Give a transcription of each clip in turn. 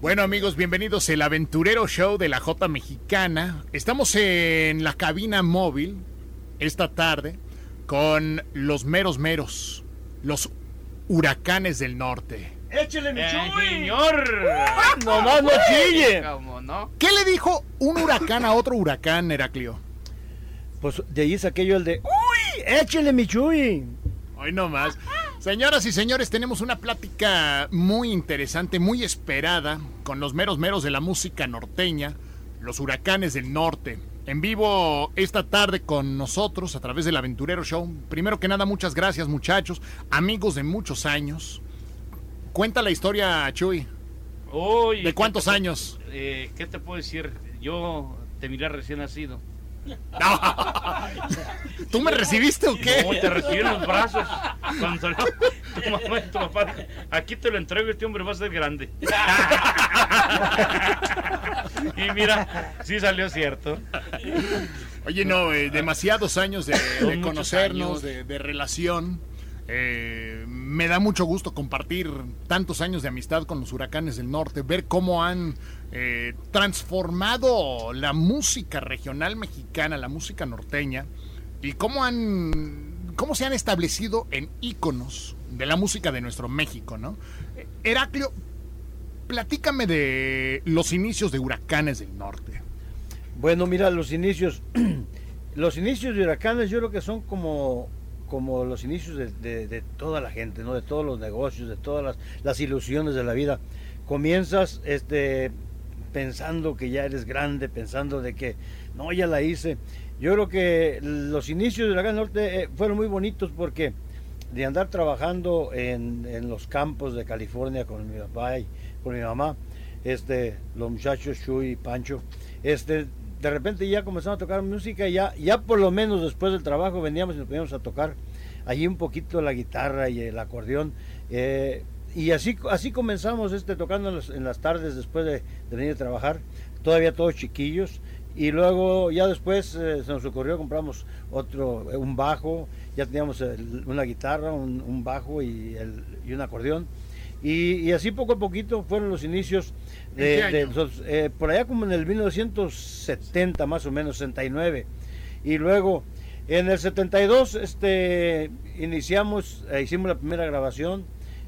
Bueno amigos, bienvenidos al Aventurero Show de la J Mexicana. Estamos en la cabina móvil esta tarde con los meros meros, los huracanes del norte. ¡Échele mi Eh, señor. ¡Nomás no chille! ¿Cómo no? ¿Qué le dijo un huracán a otro huracán, Heraclio? Pues de ahí saqué yo el de ¡Uy! ¡Échele mi chuy! Hoy no más. Señoras y señores, tenemos una plática muy interesante, muy esperada, con los meros meros de la música norteña, los huracanes del norte. En vivo esta tarde con nosotros a través del Aventurero Show. Primero que nada, muchas gracias muchachos, amigos de muchos años. Cuenta la historia, Chuy. Uy, ¿De cuántos ¿qué te- años? eh, ¿Qué te puedo decir? Yo te miré recién nacido. ¿Tú me recibiste o qué? ¿Cómo te recibí en los brazos? Cuando salió tu mamá y tu papá. Aquí te lo entrego, este hombre va a ser grande. y mira, sí salió cierto. Oye, no, eh, demasiados años de, conocernos, años. de, de relación. Eh, me da mucho gusto compartir tantos años de amistad con los huracanes del norte, ver cómo han eh, transformado la música regional mexicana, la música norteña, y cómo han, cómo se han establecido en íconos de la música de nuestro México, ¿no? Eh, Heraclio, platícame de los inicios de huracanes del norte. Bueno, mira, los inicios. los inicios de huracanes yo creo que son como, como los inicios de, toda la gente, ¿no? De todos los negocios, de todas las ilusiones de la vida. Comienzas este, pensando que ya eres grande, pensando de que no, ya la hice. Yo creo que los inicios de Huracán Norte eh, fueron muy bonitos porque de andar trabajando en, en los campos de California con mi papá y con mi mamá, este, los muchachos Chuy y Pancho, este, de repente ya comenzamos a tocar música y ya, ya por lo menos después del trabajo veníamos y nos poníamos a tocar allí un poquito la guitarra y el acordeón. eh, y así, así comenzamos este, tocando en, las- en las tardes después de, de venir a trabajar, todavía todos chiquillos. Y luego ya después eh, se nos ocurrió, compramos otro, eh, un bajo, ya teníamos el- una guitarra, un, un bajo y, el- y un acordeón. Y, y así poco a poquito fueron los inicios de, ¿En qué de nosotros, eh, por allá como en el 1970 más o menos, 69. Y luego en el 72 este, iniciamos, eh, hicimos la primera grabación,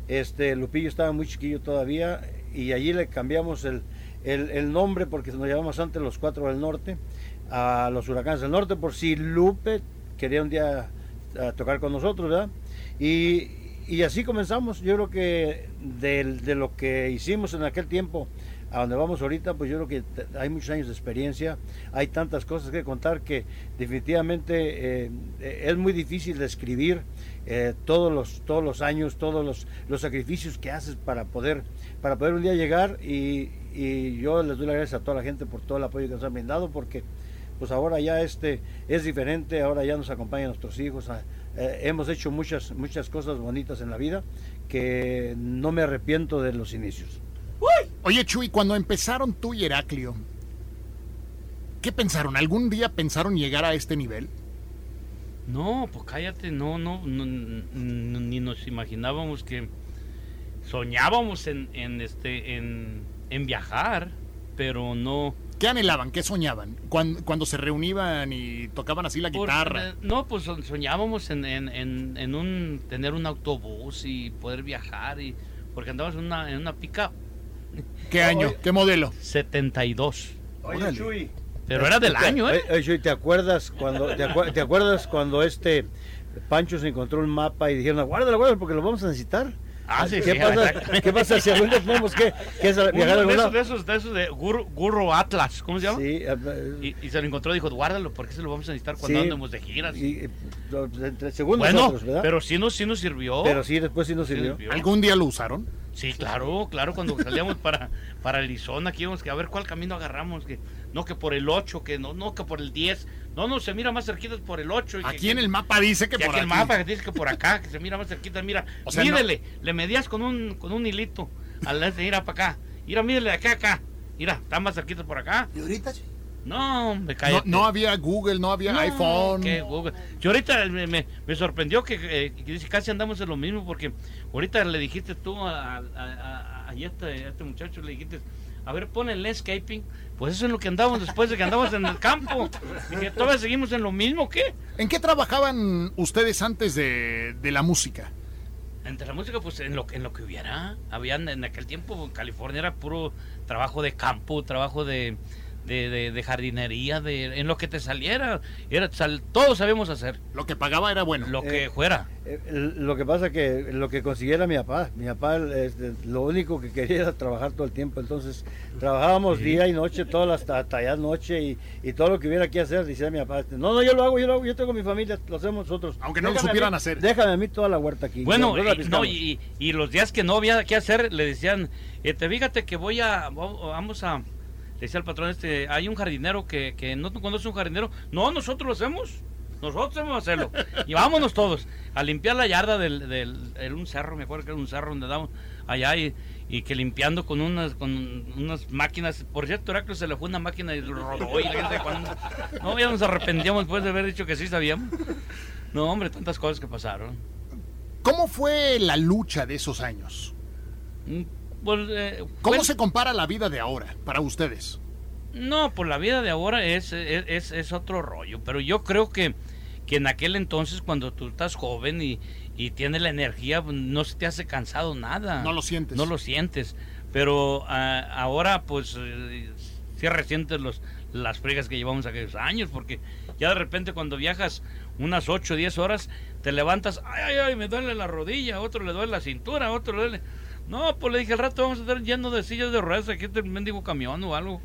este, Lupillo estaba muy chiquillo todavía y allí le cambiamos el, el, nombre porque nos llamamos antes los Cuatro del Norte a los Huracanes del Norte por si Lupe quería un día eh, tocar con nosotros, ¿verdad? Y, y así comenzamos. Yo creo que del- de, lo que hicimos en aquel tiempo a donde vamos ahorita, pues yo creo que hay muchos años de experiencia, hay tantas cosas que contar que definitivamente eh, eh, es muy difícil describir eh, todos los todos los años, todos los, los sacrificios que haces para poder para poder un día llegar y, y yo les doy las gracias a toda la gente por todo el apoyo que nos han brindado porque pues ahora ya este es diferente, ahora ya nos acompañan nuestros hijos, a- eh, hemos hecho muchas muchas cosas bonitas en la vida que no me arrepiento de los inicios. Oye, Chuy, cuando empezaron tú y Heraclio, ¿qué pensaron? ¿Algún día pensaron llegar a este nivel? No, pues cállate, no, no, no, ni nos imaginábamos que soñábamos en, en este, en, en viajar, pero no. ¿Qué anhelaban? ¿Qué soñaban? Cuando, cuando se reunían y tocaban así la por- guitarra. eh, no, pues so- soñábamos en, en, en, en un tener un autobús y poder viajar y porque andábamos en una, en una pica ¿Qué año? Oye. ¿Qué modelo? 72. Órale. Chuy. Pero era del año, ¿eh? ¿te acuerdas cuando te, acuer- te acuerdas cuando este Pancho se encontró un mapa y dijeron, guárdalo, guárdalo porque lo vamos a necesitar? Ah, sí, ¿Qué sí, pasa? ¿Qué pasa si algún día tenemos que, que viajar a de algún esos, lado? de esos, de esos de Gurro, Gurro Atlas, ¿cómo se llama? Sí, eh, Y, y se lo encontró y dijo, guárdalo, porque se lo vamos a necesitar cuando Sí. andemos de giras. y, eh, entre- según bueno, nosotros, ¿verdad? pero sí nos, sí nos sirvió. Pero sí, después sí nos sirvió. sirvió. ¿Algún día lo usaron? Sí, claro, claro, cuando salíamos para, para Arizona, que íbamos que a ver cuál camino agarramos, que no que por el 8, que no, no que por el 10, no, no, se mira más cerquita por el 8. y que- Aquí en el mapa dice que que por aquí aquí. el mapa que dice que por acá, que se mira más cerquita, mira, O sea, no- mídele, le medías con un, con un hilito, al este, mira para acá, mira, mídele de acá a acá, mira, está más cerquita por acá. ¿Y ahorita? sí? No, me No, cállate. no había Google, no había No, iPhone. qué Google. Yo ahorita me, me- me sorprendió que, eh, que casi andamos en lo mismo porque ahorita le dijiste tú a, a, a- a este, este muchacho le dijiste, a ver, pon el landscaping. Pues eso es lo que andamos después de que andamos en el campo. Dije, ¿todavía seguimos en lo mismo qué? ¿En qué trabajaban ustedes antes de, de la música? Entre la música, pues en lo, en lo que hubiera. Habían en aquel tiempo, California era puro trabajo de campo, trabajo de, de, de, jardinería, de, en lo que te saliera. Era, sal, todos sabemos hacer. Lo que pagaba era bueno. Lo que eh, fuera. Eh, lo que pasa que lo que consiguiera mi papá, mi papá este, lo único que quería era trabajar todo el tiempo, entonces trabajábamos día y noche, todas las hasta allá noche y, y, todo lo que hubiera que hacer, decía mi papá, este, no, no, yo lo hago, yo lo hago, yo tengo mi familia, lo hacemos nosotros. Aunque no lo supieran hacer. Déjame a mí toda la huerta aquí. Bueno, y, no, y, y, los días que no había que hacer, le decían, este, fíjate que voy a, vamos a decía el patrón este, hay un jardinero que, que no conoce un jardinero. No, nosotros lo hacemos. Nosotros debemos hacerlo. Y vámonos todos a limpiar la yarda del, del, un cerro, me acuerdo que era un cerro donde damos allá y, y, que limpiando con unas con unas máquinas. Por cierto, Heracles se le fue una máquina y rodó y la gente cuando, No, ya nos arrepentíamos después de haber dicho que sí sabíamos. No, hombre, tantas cosas que pasaron. ¿Cómo fue la lucha de esos años? Pues, eh, ¿Cómo se compara la vida de ahora para ustedes? No, pues la vida de ahora es, es, es, otro rollo, pero yo creo que, que en aquel entonces cuando tú estás joven y, y tienes la energía, pues, no se te hace cansado nada. No lo sientes. No lo sientes, pero ah, ahora pues eh, sí resientes los, las fregas que llevamos aquellos años, porque ya de repente cuando viajas unas 8 o 10 horas, te levantas, ay, ay, ay, me duele la rodilla, otro le duele la cintura, otro le duele no, pues le dije al rato vamos a estar lleno de sillas de ruedas aquí el mendigo camión o algo.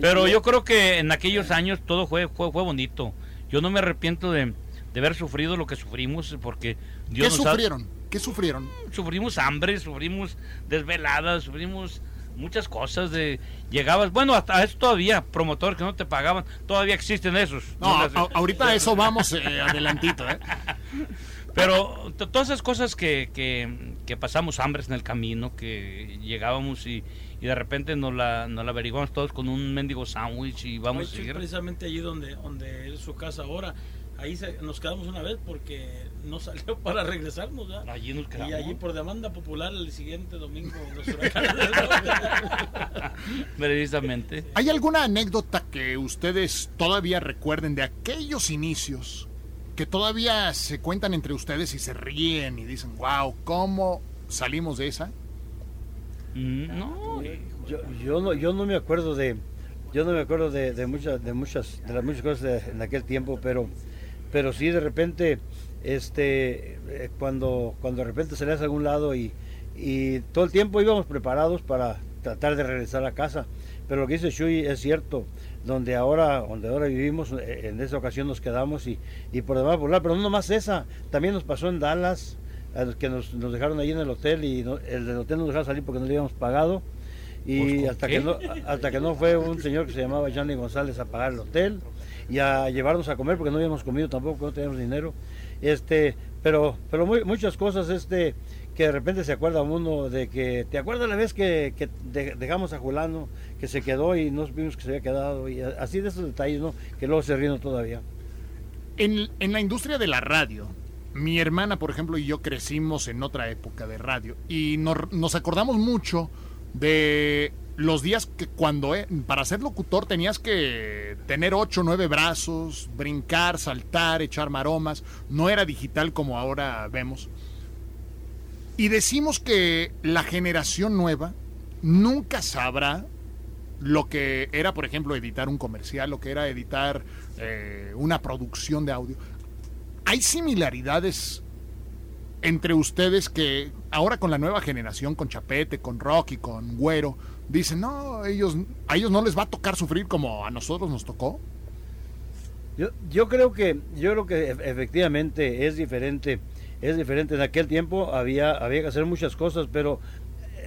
Pero yo creo que en aquellos años todo fue, fue, fue bonito. Yo no me arrepiento de, de haber sufrido lo que sufrimos porque Dios ¿Qué sufrieron? ¿Qué sufrieron? Sufrimos hambre, sufrimos desveladas, sufrimos muchas cosas de llegabas bueno hasta eso todavía promotor que no te pagaban todavía existen esos no, ahorita eso vamos eh, adelantito ¿eh? Pero todas esas cosas que, que, pasamos hambres en el camino, que llegábamos y, y de repente nos la, nos la averiguamos todos con un mendigo sándwich y vamos a seguir. precisamente allí donde, donde es su casa ahora. Ahí nos quedamos una vez porque no salió para regresarnos. Allí nos quedamos. Y allí por demanda popular el siguiente domingo los Precisamente. ¿Hay alguna anécdota que ustedes todavía recuerden de aquellos inicios que todavía se cuentan entre ustedes y se ríen y dicen, wow, ¿cómo salimos de esa? Mm, no, yo, yo no, yo no me acuerdo de, yo no me acuerdo de, de muchas, de muchas, de las muchas cosas en aquel tiempo, pero, pero sí de repente, este, eh, cuando, cuando de repente salías a algún lado y, y todo el tiempo íbamos preparados para tratar de regresar a casa, pero lo que dice Shui es cierto donde ahora, donde ahora vivimos, eh, en esa ocasión nos quedamos y, y por demás volar, pero no nomás esa, también nos pasó en Dallas, que nos, nos dejaron allí en el hotel y el del hotel nos dejaron salir porque no le habíamos pagado y hasta que no hasta que no fue un señor que se llamaba Johnny González a pagar el hotel y a llevarnos a comer porque no habíamos comido tampoco, no teníamos dinero. Este, pero pero muy, muchas cosas este que de repente se acuerda uno de que, ¿te acuerdas la vez que, que dejamos a Julano, que se quedó y nos vimos que se había quedado? Y así de esos detalles, ¿no? Que luego se ríen todavía. En, en la industria de la radio, mi hermana, por ejemplo, y yo crecimos en otra época de radio y nos, nos acordamos mucho de los días que cuando eh, para ser locutor tenías que tener ocho nueve brazos, brincar, saltar, echar maromas, no era digital como ahora vemos. Y decimos que la generación nueva nunca sabrá lo que era, por ejemplo, editar un comercial, lo que era editar eh, una producción de audio. Hay similaridades entre ustedes que ahora con la nueva generación, con Chapete, con Rocky, con Güero, dicen, no, ellos, a ellos no les va a tocar sufrir como a nosotros nos tocó. Yo, yo creo que, yo creo que efectivamente es diferente es diferente. En aquel tiempo había, había que hacer muchas cosas, pero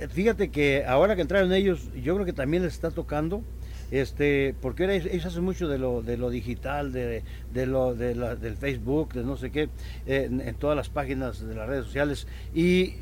fíjate que ahora que entraron ellos, yo creo que también les está tocando. Este, porque ellos hacen mucho de lo, de lo digital, de, de lo de la, del Facebook, de no sé qué, en, todas las páginas de las redes sociales. Y,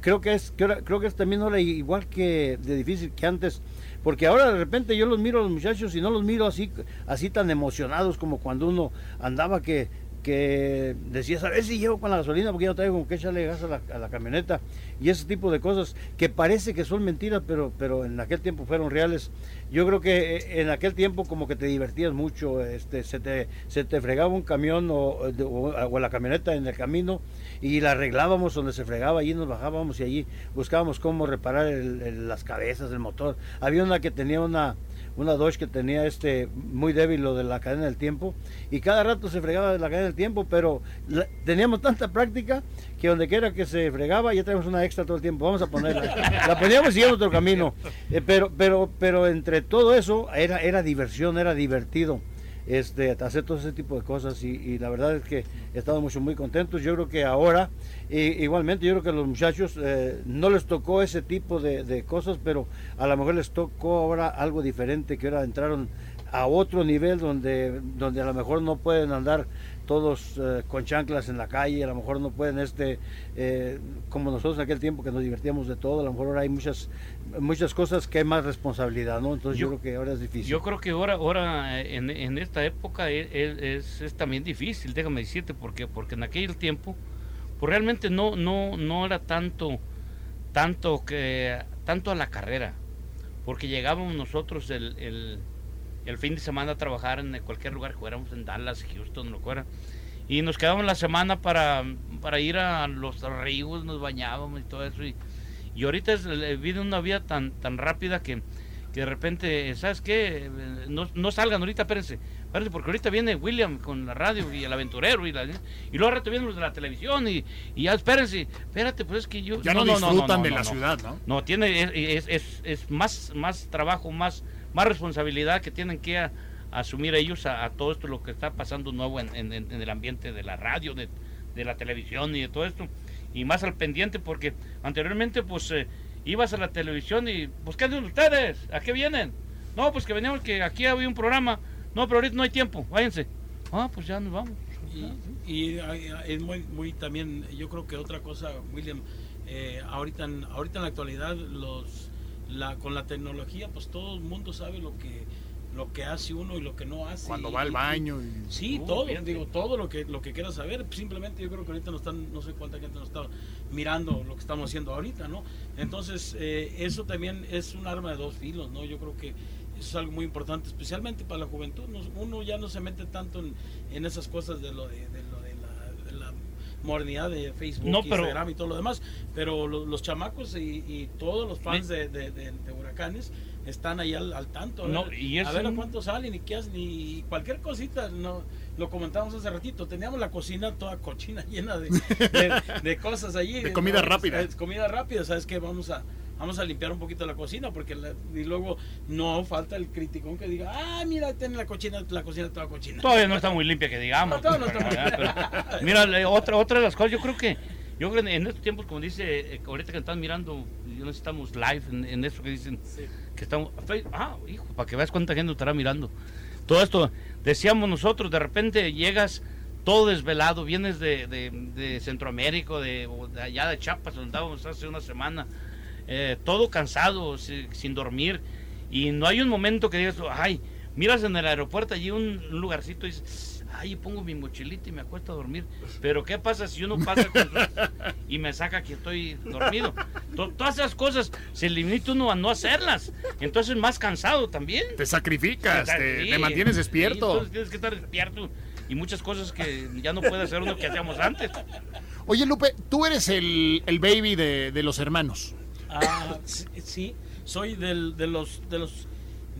creo que es creo, que es también ahora igual que de difícil que antes porque ahora de repente yo los miro a los muchachos y no los miro así así tan emocionados como cuando uno andaba que que decías, a ver si llevo con la gasolina porque ya no traigo con qué echarle gas a la, a la camioneta y ese tipo de cosas que parece que son mentiras, pero, pero en aquel tiempo fueron reales. Yo creo que eh, en aquel tiempo como que te divertías mucho, este, se, te, se te fregaba un camión o, o- o la camioneta en el camino y la arreglábamos donde se fregaba, allí nos bajábamos y allí buscábamos cómo reparar el- el- las cabezas del motor. Había una que tenía una, una Dodge que tenía este muy débil lo de la cadena del tiempo y cada rato se fregaba de la cadena del tiempo, pero la- teníamos tanta práctica que donde quiera que se fregaba ya tenemos una extra todo el tiempo, vamos a ponerla. la poníamos y íbamos otro camino. Eh, pero, pero, pero entre todo eso era, era diversión, era divertido este, hacer todo ese tipo de cosas y, y la verdad es que estamos mucho, muy contentos. Yo creo que ahora, igualmente, yo creo que a los muchachos eh, no les tocó ese tipo de, de cosas, pero a lo mejor les tocó ahora algo diferente, que ahora entraron a otro nivel donde, donde a lo mejor no pueden andar todos eh, con chanclas en la calle, a lo mejor no pueden este eh, como nosotros en aquel tiempo que nos divertíamos de todo, a lo mejor ahora hay muchas muchas cosas que hay más responsabilidad, ¿no? Entonces yo, Yo- creo que ahora es difícil. Yo creo que ahora, ahora eh, en, en esta época e- e- es, es también difícil, déjame decirte, porque porque en aquel tiempo, pues realmente no no no era tanto tanto que tanto a la carrera, porque llegábamos nosotros el, el, el fin de semana a trabajar en cualquier lugar que fuéramos en Dallas, Houston, lo que fuera, y nos quedábamos la semana para, para ir a los ríos, nos bañábamos y todo eso, y, y ahorita es, vive una vida tan tan rápida que que de repente, ¿sabes qué? No, no salgan ahorita, espérense. Espérense, porque ahorita viene William con la radio y el aventurero y, la, y luego rato vienen los de la televisión y, y ya espérense. Espérate, pues es que yo... Ya no, disfrutan de la ciudad, ¿no? No, tiene, es, es, es- es más, más trabajo, más, más responsabilidad que tienen que asumir ellos a, todo esto, lo que está pasando nuevo en, el ambiente de la radio, de, la televisión y de todo esto. Y más al pendiente porque anteriormente pues eh, ibas a la televisión y pues ¿qué hacen ustedes? ¿A qué vienen? No, pues que veníamos que aquí había un programa. No, pero ahorita no hay tiempo, váyanse. Ah, pues ya nos vamos. Y, y, es muy, muy también, yo creo que otra cosa, William, eh, ahorita, ahorita en la actualidad, los, la, con la tecnología, pues todo el mundo sabe lo que, lo que hace uno y lo que no hace. Cuando y- va al baño y... Sí, Uh, todo, digo, todo lo que lo que quieras saber. Simplemente yo creo que ahorita nos están, no sé cuánta gente nos está mirando lo que estamos haciendo ahorita, ¿no? Entonces, eh, eso también es un arma de dos filos, ¿no? Yo creo que eso es algo muy importante, especialmente para la juventud. Uno ya no se mete tanto en, en esas cosas de lo de, modernidad de Facebook, No, pero- Instagram y todo lo demás, pero lo- los chamacos y, y todos los fans de, de- de- de huracanes están ahí al, al tanto. A No, ver, y a ver a un- cuánto salen y qué hacen y cualquier cosita, no, lo comentábamos hace ratito, teníamos la cocina toda cochina llena de, de- de cosas allí. De comida ¿no? rápida. Comida rápida, ¿sabes qué? Vamos a vamos a limpiar un poquito la cocina porque la- y luego no falta el criticón que diga, ah, mira, tiene la cocina, la cocina toda cochina. Todavía no está muy limpia que digamos. No, no está muy limpia. mira, otra, otra de las cosas, yo creo que yo creo que en estos tiempos, como dice, eh, ahorita que están mirando, yo no estamos live en, en eso que dicen, Sí. que estamos, ah, hijo, para que veas cuánta gente estará mirando. Todo esto, decíamos nosotros, de repente llegas todo desvelado, vienes de, de, de Centroamérica, de, de allá de Chiapas, donde andábamos hace una semana, eh, todo cansado, si- sin dormir, y no hay un momento que digas, ay, miras en el aeropuerto allí un, un lugarcito y dices, ay, pongo mi mochilita y me acuesto a dormir. Pero ¿qué pasa si uno pasa con y me saca que estoy dormido? To- todas esas cosas se limita uno a no hacerlas. Entonces más cansado también. Te sacrificas, te, Sí, te mantienes sí, despierto. entonces tienes que estar despierto. Y muchas cosas que ya no puede hacer uno que hacíamos antes. Oye, Lupe, tú eres el, el baby de, de los hermanos. Ah, sí, sí, soy del, de los de los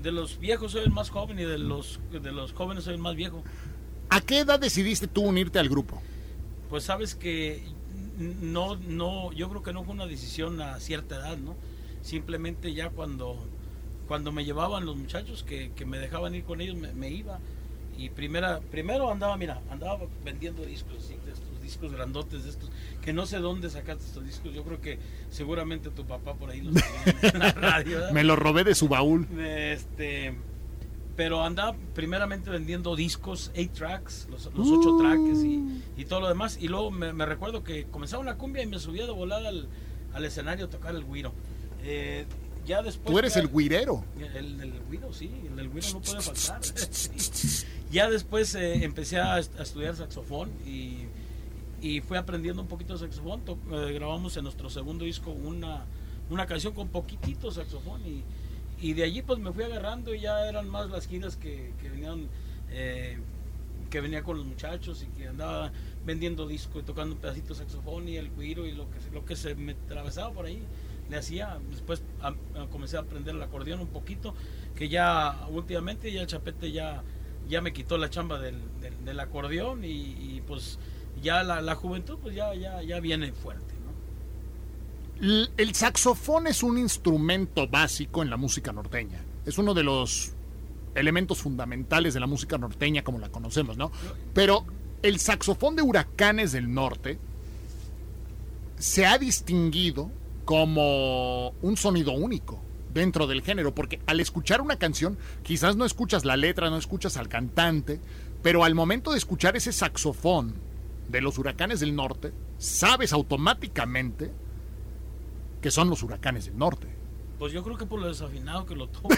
de los viejos soy el más joven y de los de los jóvenes soy el más viejo. ¿A qué edad decidiste tú unirte al grupo? Pues sabes que no no yo creo que no fue una decisión a cierta edad, ¿no? Simplemente ya cuando cuando me llevaban los muchachos que, que me dejaban ir con ellos me, me iba y primera primero andaba mira andaba vendiendo discos sí, discos grandotes de estos que no sé dónde sacaste estos discos yo creo que seguramente tu papá por ahí los tenía en la radio ¿verdad? Me lo robé de su baúl. Este, pero andaba primeramente vendiendo discos, 8 tracks, los, los 8 tracks y, y todo lo demás. Y luego me, recuerdo que comenzaba una cumbia y me subía de volada al, al escenario a tocar el güiro. Eh, ya después. Tú eres el guirero. el del güiro, sí, el del güiro no puede faltar. Sí. Ya después eh, empecé a, a estudiar saxofón y, y fui aprendiendo un poquito de saxofón. Eh, grabamos en nuestro segundo disco una, una canción con poquitito saxofón y, y de allí pues me fui agarrando y ya eran más las giras que, que venían eh, que venía con los muchachos y que andaba vendiendo disco y tocando un pedacito de saxofón y el cuiro y lo que, lo que se me atravesaba por ahí le hacía. Después comencé a aprender el acordeón un poquito, que ya últimamente ya el chapete ya, ya me quitó la chamba del, del- acordeón y, pues ya la, la juventud pues ya, ya, ya viene fuerte. ¿no? El saxofón es un instrumento básico en la música norteña. Es uno de los elementos fundamentales de la música norteña como la conocemos, ¿no? Pero el saxofón de Huracanes del Norte se ha distinguido como un sonido único dentro del género, porque al escuchar una canción quizás no escuchas la letra, no escuchas al cantante, pero al momento de escuchar ese saxofón de los Huracanes del Norte, sabes automáticamente que son los Huracanes del Norte. Pues yo creo que por lo desafinado que lo toco.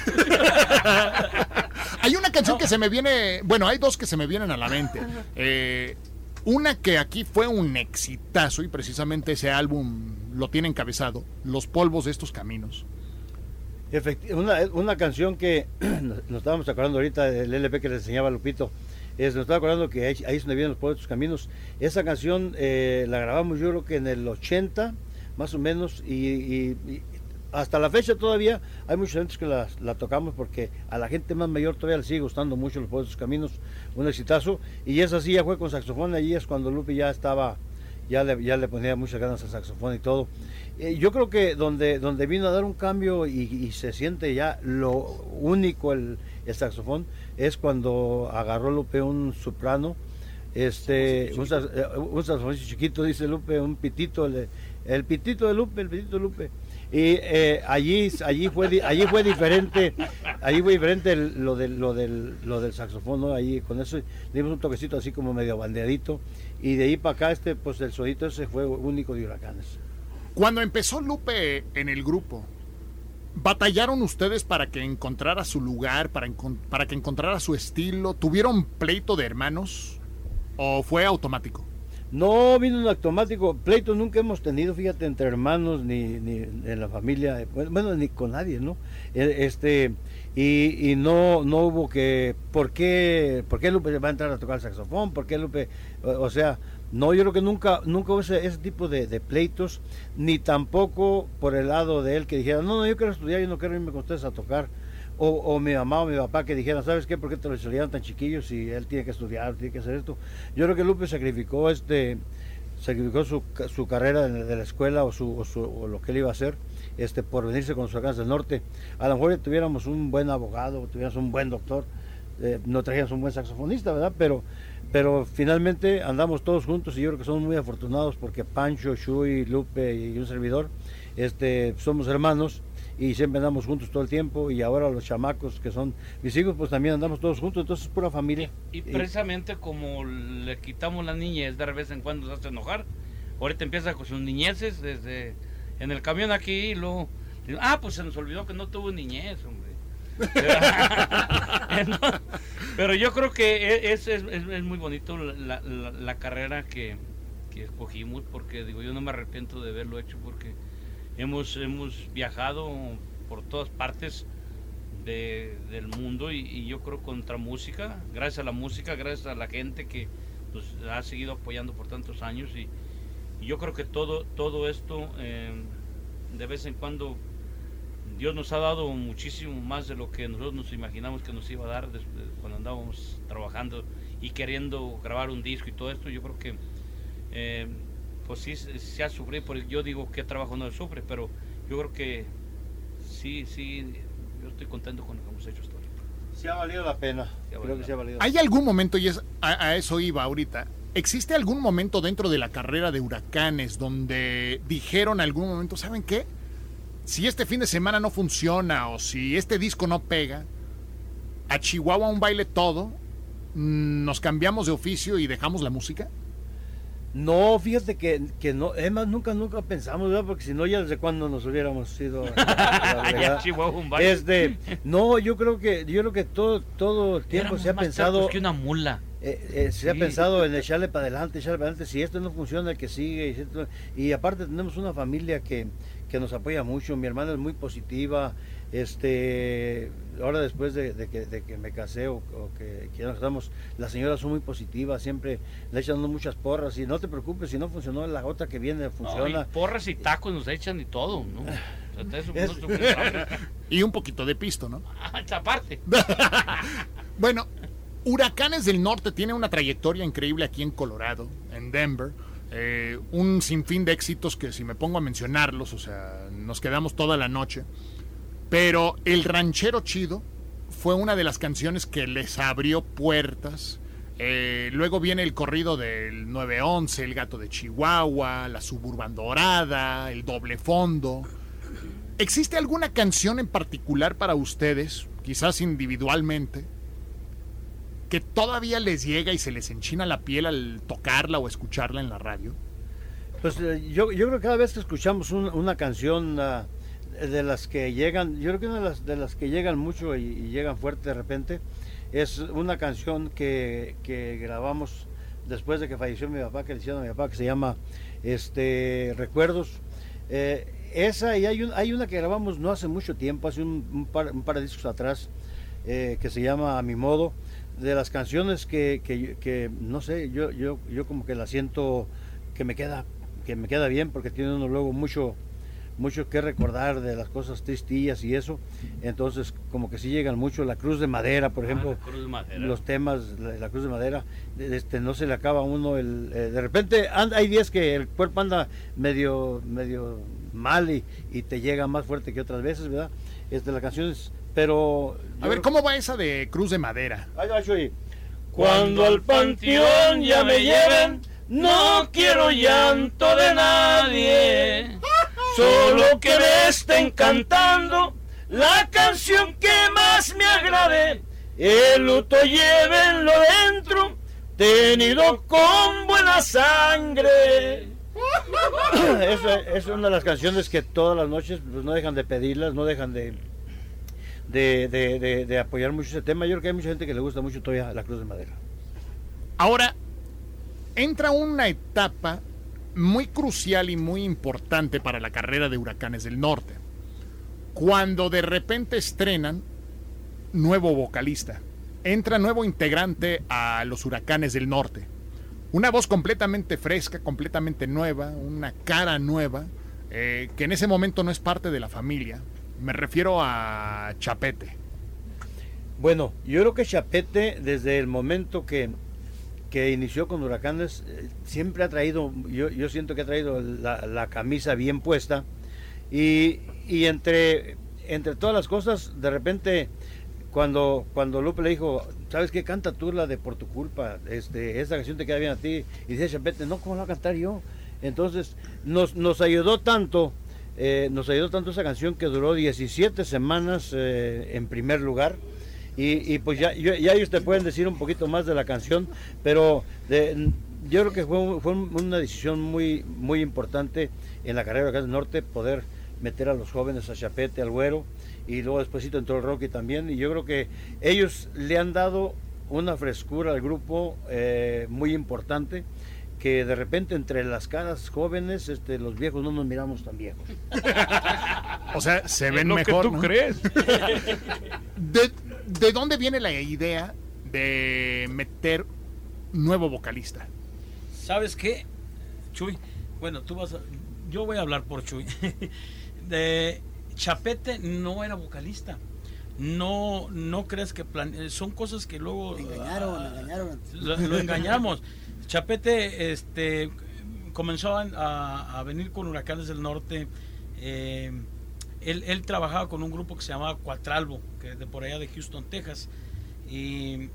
Hay una canción que se me viene, bueno, hay dos que se me vienen a la mente. Eh, una que aquí fue un exitazo y precisamente ese álbum lo tiene encabezado, Los polvos de estos caminos. Efecti- una, una canción que nos nos estábamos acordando ahorita del LP que les enseñaba Lupito. Nos estaba acordando que ahí, ahí es donde vienen los tus caminos. Esa canción eh, la grabamos yo creo que en el 80, más o menos, y, hasta la fecha todavía hay muchos eventos que la, tocamos porque a la gente más mayor todavía le sigue gustando mucho los tus caminos, un exitazo. Y esa sí ya fue con saxofón, allí es cuando Lupe ya estaba, ya le, ya le ponía muchas ganas al saxofón y todo. Eh, yo creo que donde, donde vino a dar un cambio y, se siente ya lo único el saxofón es cuando agarró Lupe un soprano, este, un, sax- eh, un chiquito, dice Lupe, un pitito, el, el pitito de Lupe, el pitito de Lupe. Y eh, allí, allí fue, allí fue diferente, allí fue diferente el- lo del, lo del, lo del saxofón, ¿no? Allí con eso le dimos un toquecito así como medio bandeadito y de ahí para acá este, pues el sonito ese fue único de huracanes. Cuando empezó Lupe en el grupo, ¿batallaron ustedes para que encontrara su lugar, para, para que encontrara su estilo? ¿Tuvieron pleito de hermanos? ¿O fue automático? No vino un automático, pleito nunca hemos tenido, fíjate, entre hermanos ni, ni en la familia, bueno, ni con nadie, ¿no? Eh, Este, y, y no, no hubo que, ¿por qué, ¿por qué Lupe va a entrar a tocar el saxofón? ¿Por qué Lupe, o sea, no, yo creo que nunca, nunca hubo ese, tipo de, pleitos, ni tampoco por el lado de él que dijera, no, no, yo quiero estudiar, yo no quiero irme con ustedes a tocar. O, o mi mamá o mi papá que dijeran, ¿sabes qué? ¿Por qué te lo salieron tan chiquillos si él tiene que estudiar, tiene que hacer esto? Yo creo que Lupe sacrificó este sacrificó su, ca- su carrera de, la escuela o, su, su- lo que él iba a hacer este por venirse con los huracanes del norte. A lo mejor ya tuviéramos un buen abogado, tuviéramos un buen doctor, eh, no trajíamos un buen saxofonista, ¿verdad? Pero, pero finalmente andamos todos juntos y yo creo que somos muy afortunados porque Pancho, Shui, Lupe y un servidor este, somos hermanos y siempre andamos juntos todo el tiempo y ahora los chamacos que son mis hijos pues también andamos todos juntos, entonces es pura familia. Y precisamente como le quitamos la niñez de vez en cuando se hace enojar, ahorita empieza con sus niñeces desde en el camión aquí y luego, ah, pues se nos olvidó que no tuvo niñez, hombre. Pero yo creo que e- es, es, es- es muy bonito la, la- la carrera que, que escogimos porque digo yo no me arrepiento de haberlo hecho porque hemos, hemos viajado por todas partes de- del mundo y, y yo creo contra música, gracias a la música, gracias a la gente que nos ha seguido apoyando por tantos años y, y yo creo que todo, todo esto eh, de vez en cuando Dios nos ha dado muchísimo más de lo que nosotros nos imaginamos que nos iba a dar cuando andábamos trabajando y queriendo grabar un disco y todo esto. Yo creo que, eh, pues sí, se ha sufrido. Yo digo que trabajo no sufre, pero yo creo que sí, sí, yo estoy contento con lo que hemos hecho hasta ahorita. Se ha valido la pena, Sí ha creo que la se ha valido. ¿Hay algún momento, y es, a, a eso iba ahorita, ¿existe algún momento dentro de la carrera de huracanes donde dijeron algún momento, ¿saben qué? Si este fin de semana no funciona o si este disco no pega, a Chihuahua un baile todo, mm, nos cambiamos de oficio y dejamos la música? No, fíjate que, que no, es más, nunca, nunca pensamos, ¿verdad? Porque si no, ya desde cuándo nos hubiéramos ido. a. Chihuahua un baile. Este, no, yo creo que, yo creo que todo, todo el tiempo Éramos se ha más pensado, que una mula. eh, eh, se ha pensado en echarle para adelante, echarle para adelante. Si esto no funciona, el que sigue. Y, esto- y aparte tenemos una familia que, que nos apoya mucho. Mi hermana es muy positiva. Este, ahora después de, de que, de que me casé o, o que, que ya nos casamos, las señoras son muy positivas, siempre le echan muchas porras. Y no te preocupes, si no funcionó, la otra que viene No, funciona. y porras y tacos nos echan y todo, ¿no? Es-. Y un poquito de pisto, ¿no? Ah, esa parte. Bueno, Huracanes del Norte tiene una trayectoria increíble aquí en Colorado, en Denver. Eh, un sinfín de éxitos que si me pongo a mencionarlos, o sea, nos quedamos toda la noche. Pero El Ranchero Chido fue una de las canciones que les abrió puertas. Eh, luego viene el corrido del 911, El Gato de Chihuahua, La Suburban Dorada, El Doble Fondo. ¿Existe alguna canción en particular para ustedes, quizás individualmente, que todavía les llega y se les enchina la piel al tocarla o escucharla en la radio? Pues eh, yo, yo creo que cada vez que escuchamos un- una canción ah, de las que llegan, yo creo que una de las, de las que llegan mucho y, llegan fuerte de repente, es una canción que, que grabamos después de que falleció mi papá, que le hicieron a mi papá, que se llama este Recuerdos. Eh, esa y hay, un- hay una que grabamos no hace mucho tiempo, hace un, un par, un par de discos atrás, eh, que se llama A mi modo, de las canciones que, que, que, no sé, yo, yo, yo como que la siento que me queda que me queda bien porque tiene uno luego mucho mucho que recordar de las cosas tristillas y eso. Entonces como que sí llegan mucho. La cruz de madera por ejemplo Ah, madera. los temas la, la cruz de madera de- este no se le acaba uno el eh, de repente and- hay días que el cuerpo anda medio medio mal y, y te llega más fuerte que otras veces verdad este las canciones pero A ver, ¿cómo va esa de Cruz de Madera? Cuando al panteón ya me lleven, no quiero llanto de nadie. Solo que me estén cantando la canción que más me agrade. El luto llévenlo dentro, tenido con buena sangre. Esa es una de las canciones que todas las noches pues, no dejan de pedirlas, no dejan de, de, de- de- apoyar mucho ese tema. Yo creo que hay mucha gente que le gusta mucho todavía la Cruz de Madera. Ahora, entra una etapa muy crucial y muy importante para la carrera de Huracanes del Norte. Cuando de repente estrenan nuevo vocalista. Entra nuevo integrante a los Huracanes del Norte. Una voz completamente fresca, completamente nueva, una cara nueva, eh, que en ese momento no es parte de la familia. Me refiero a Chapete. Bueno, yo creo que Chapete, desde el momento que, que inició con Huracanes, eh, siempre ha traído, yo, yo siento que ha traído la, la camisa bien puesta. Y, y entre, entre todas las cosas, de repente, cuando, cuando Lupe le dijo, ¿sabes qué? Canta tú la de Por tu culpa, este, esa canción te queda bien a ti. Y dice Chapete, no, ¿cómo la voy a cantar yo? Entonces, nos, nos ayudó tanto. Eh, nos ayudó tanto esa canción que duró 17 semanas eh, en primer lugar. Y, y pues ya, ya ellos te pueden decir un poquito más de la canción, pero de- yo creo que fue, fue una decisión muy, muy importante en la carrera acá del norte poder meter a los jóvenes a Chapete, al Güero, y luego despuésito entró el Rocky también, y yo creo que ellos le han dado una frescura al grupo eh, muy importante que de repente entre las caras jóvenes este, los viejos no nos miramos tan viejos. O sea, se Es ven lo mejor. que tú ¿no? crees. ¿De, de dónde viene la idea de meter nuevo vocalista? ¿Sabes qué, Chuy? Bueno, tú vas a... Yo voy a hablar por Chuy. De Chapete no era vocalista. No, no crees que plan... son cosas que luego engañaron, ah, engañaron. lo, lo engañamos. Chapete este, comenzó a, a- venir con Huracanes del Norte. eh, él, él trabajaba con un grupo que se llamaba Cuatralbo, que es de por allá de Houston, Texas. Y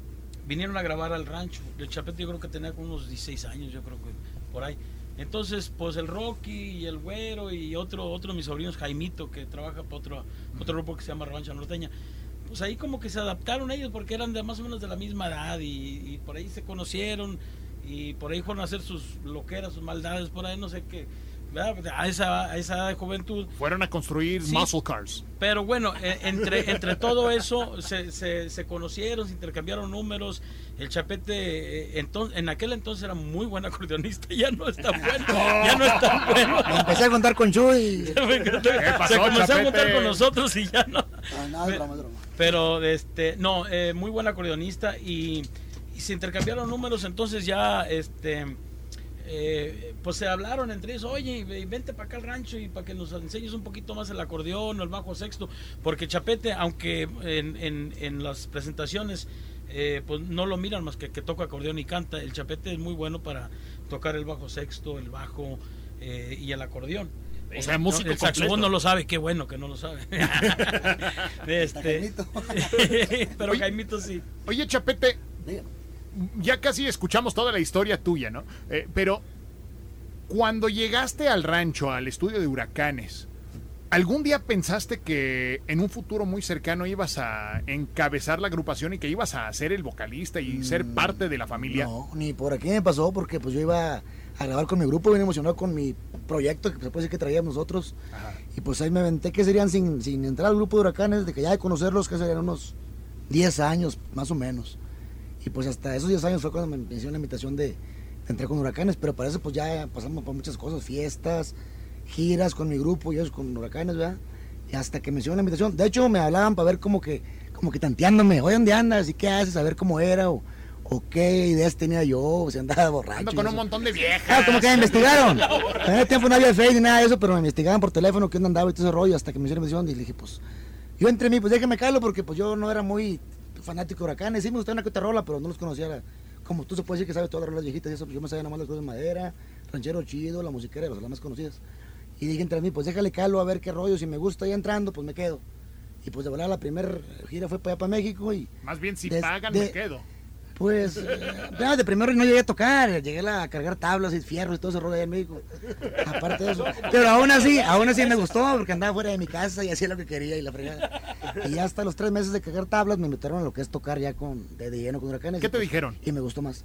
vinieron a grabar al rancho. El Chapete yo creo que tenía como unos 16 años, yo creo que por ahí. Entonces, pues el Rocky y el Güero y otro, otro de mis sobrinos, Jaimito, que trabaja para otro, otro grupo que se llama Revancha Norteña, pues ahí como que se adaptaron ellos porque eran de más o menos de la misma edad y, y por ahí se conocieron y por ahí fueron a hacer sus loqueras, sus maldades, por ahí no sé qué, ¿verdad? a esa, a esa edad de juventud. Fueron a construir Sí. muscle cars. Pero bueno, eh, entre, entre todo eso se, se, se conocieron, se intercambiaron números. El Chapete, eh, entonces, en aquel entonces era muy buen acordeonista, ya no es tan bueno, ya no es tan bueno. Me empecé a contar con Chuy. se pasó, comenzó a juntar con nosotros y ya no. Ah, no, es broma. Pero este, no, eh, muy buen acordeonista y se intercambiaron números, entonces ya este eh, pues se hablaron entre ellos, oye, vente para acá al rancho y para que nos enseñes un poquito más el acordeón o el bajo sexto, porque Chapete, aunque en, en, en las presentaciones eh, pues no lo miran más que que toca acordeón y canta, el Chapete es muy bueno para tocar el bajo sexto, el bajo eh, y el acordeón. O sea, No, músico el saxofón completo. no lo sabe, qué bueno que no lo sabe. este, pero Oye. Jaimito sí. Oye, Chapete, Dígame. Ya casi escuchamos toda la historia tuya, ¿no? Eh, pero cuando llegaste al rancho, al estudio de huracanes, ¿algún día pensaste que en un futuro muy cercano ibas a encabezar la agrupación y que ibas a ser el vocalista y ser Mm, parte de la familia? No, ni por aquí me pasó porque pues yo iba a grabar con mi grupo, bien emocionado con mi proyecto que se puede decir que traíamos nosotros. Ajá. Y pues ahí me aventé que serían sin, sin entrar al grupo de huracanes, de que ya de conocerlos, que serían unos 10 años más o menos. Y pues hasta esos 10 años fue cuando me hicieron la invitación de, de entrar con huracanes, pero para eso pues ya pasamos por muchas cosas, fiestas, giras con mi grupo y ellos con huracanes, ¿verdad? Y hasta que me hicieron la invitación. De hecho me hablaban para ver como que, como que tanteándome, oye, ¿dónde andas? ¿Y qué haces? A ver cómo era o, o qué ideas tenía yo, o si andaba borracho. Ando con un montón de viejas. Ah, como que me investigaron. En ese tiempo no había Facebook ni nada de eso, pero me investigaban por teléfono qué onda andaba y todo ese rollo hasta que me hicieron mención y le dije, pues, yo entre mí, pues déjeme caerlo porque pues yo no era muy fanático de huracanes. Sí me gustaba una que rola, pero no los conocía. Como tú se puede decir que sabes todas las rolas viejitas y eso, pues yo me sabía nada más las cosas de madera, ranchero chido, la musiquera, las más conocidas. Y dije entre mí, pues déjale calo a ver qué rollo, si me gusta ya entrando, pues me quedo. Y pues de volar la primera gira fue para allá para México y Más bien, si Des- pagan, de- me quedo. Pues, ya, de primero no llegué a tocar, llegué a cargar tablas y fierros y todo ese rollo allá en México. Aparte de eso. Pero aún así, aún así me gustó porque andaba fuera de mi casa y hacía lo que quería y la fregada. Y ya hasta los tres meses de cargar tablas me metieron a lo que es tocar ya con, de, de lleno con huracanes. ¿Qué te pues, dijeron? Y me gustó más.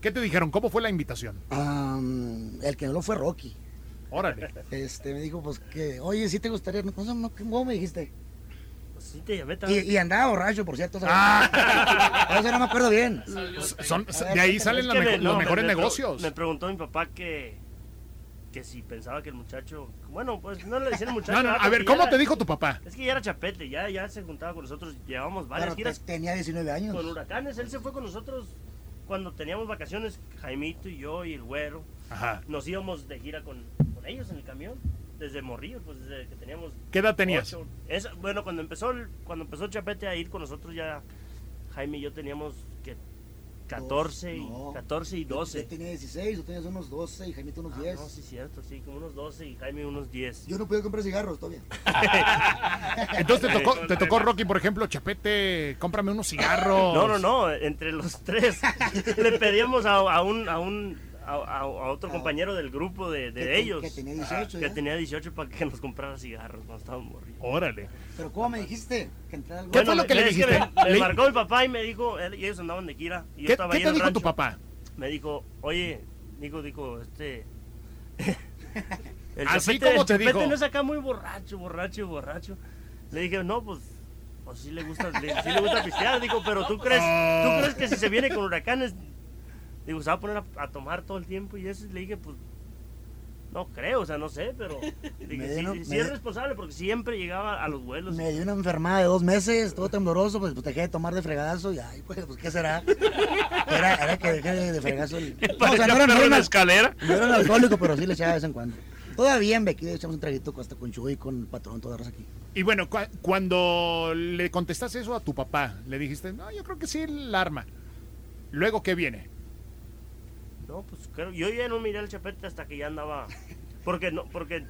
¿Qué te dijeron? ¿Cómo fue la invitación? Am, el que me lo fue Rocky. Órale. Este, me dijo, pues que, oye, si te gustaría, no, no, no, ¿cómo me dijiste? Sí te llamé Y, también. y andaba borracho, por cierto. Ah. Por eso no me acuerdo bien. Son, de ahí salen me- los no, mejores me negocios. Me preguntó mi papá que, que si pensaba que el muchacho. Bueno, pues no le decían el muchacho. No, no, ¿verdad? a ver, ¿cómo era- te dijo tu papá? Es que ya era chapete, ya, ya se juntaba con nosotros. Llevábamos varias giras te- tenía 19 años. con huracanes. Él se fue con nosotros cuando teníamos vacaciones, Jaimito y yo y el güero. Ajá. Nos íbamos de gira con, con ellos en el camión. Desde morrillos, pues desde que teníamos. ¿Qué edad tenías? ocho. Es- bueno, cuando empezó, el- cuando empezó Chapete a ir con nosotros, ya Jaime y yo teníamos que 14, y, No. 14 y Yo 12. tenía 16, tú tenías unos 12 y Jaimito unos Ah, 10. no, sí, cierto, sí, como unos 12 y Jaime unos 10. Yo no pude comprar cigarros todavía. Entonces te tocó, te tocó Rocky, por ejemplo, Chapete, cómprame unos cigarros. No, no, no, entre los tres le pedíamos a, a un, a un a, a- a otro Ah. compañero del grupo de, de Que ellos que tenía 18 que ya. tenía 18 para que nos comprara cigarros cuando estábamos morridos. Órale. Pero ¿cómo me dijiste? Que entrara al ¿Qué fue lo que le es dijiste? me, me Le- marcó mi papá y me dijo, él- y ellos andaban de gira. Y yo ¿Qué, estaba qué ahí te en el dijo tu rancho. papá? Me dijo, oye, digo, digo, este. el Así Chapete- como el te Chapete dijo. no es acá muy borracho, borracho, borracho. Le dije, no, pues, pues sí le gusta, le, sí le gusta pistear, digo, pero tú crees, Oh. tú crees que si se viene con huracanes, digo, se va a poner a, a tomar todo el tiempo y eso, le dije, pues, no creo, o sea, no sé, pero dije, sí, dio- sí, sí es dio- responsable porque siempre llegaba a los vuelos. Me dio una enfermedad de dos meses, todo tembloroso, pues, pues dejé de tomar de fregadazo y ay, pues, pues ¿qué será? Era, era que dejé de, de fregazo el... No, o sea, no era, no era escalera. no era un alcohólico, pero sí le echaba de vez en cuando. Todavía en Bequí echamos un traguito hasta con Chuy, con el patrón, toda raza aquí. Y bueno, cua- cuando le contestaste eso a tu papá, le dijiste, no, yo creo que sí el arma. Luego, ¿qué viene? No, pues creo, yo ya no miré al Chapete hasta que ya andaba, porque no, porque,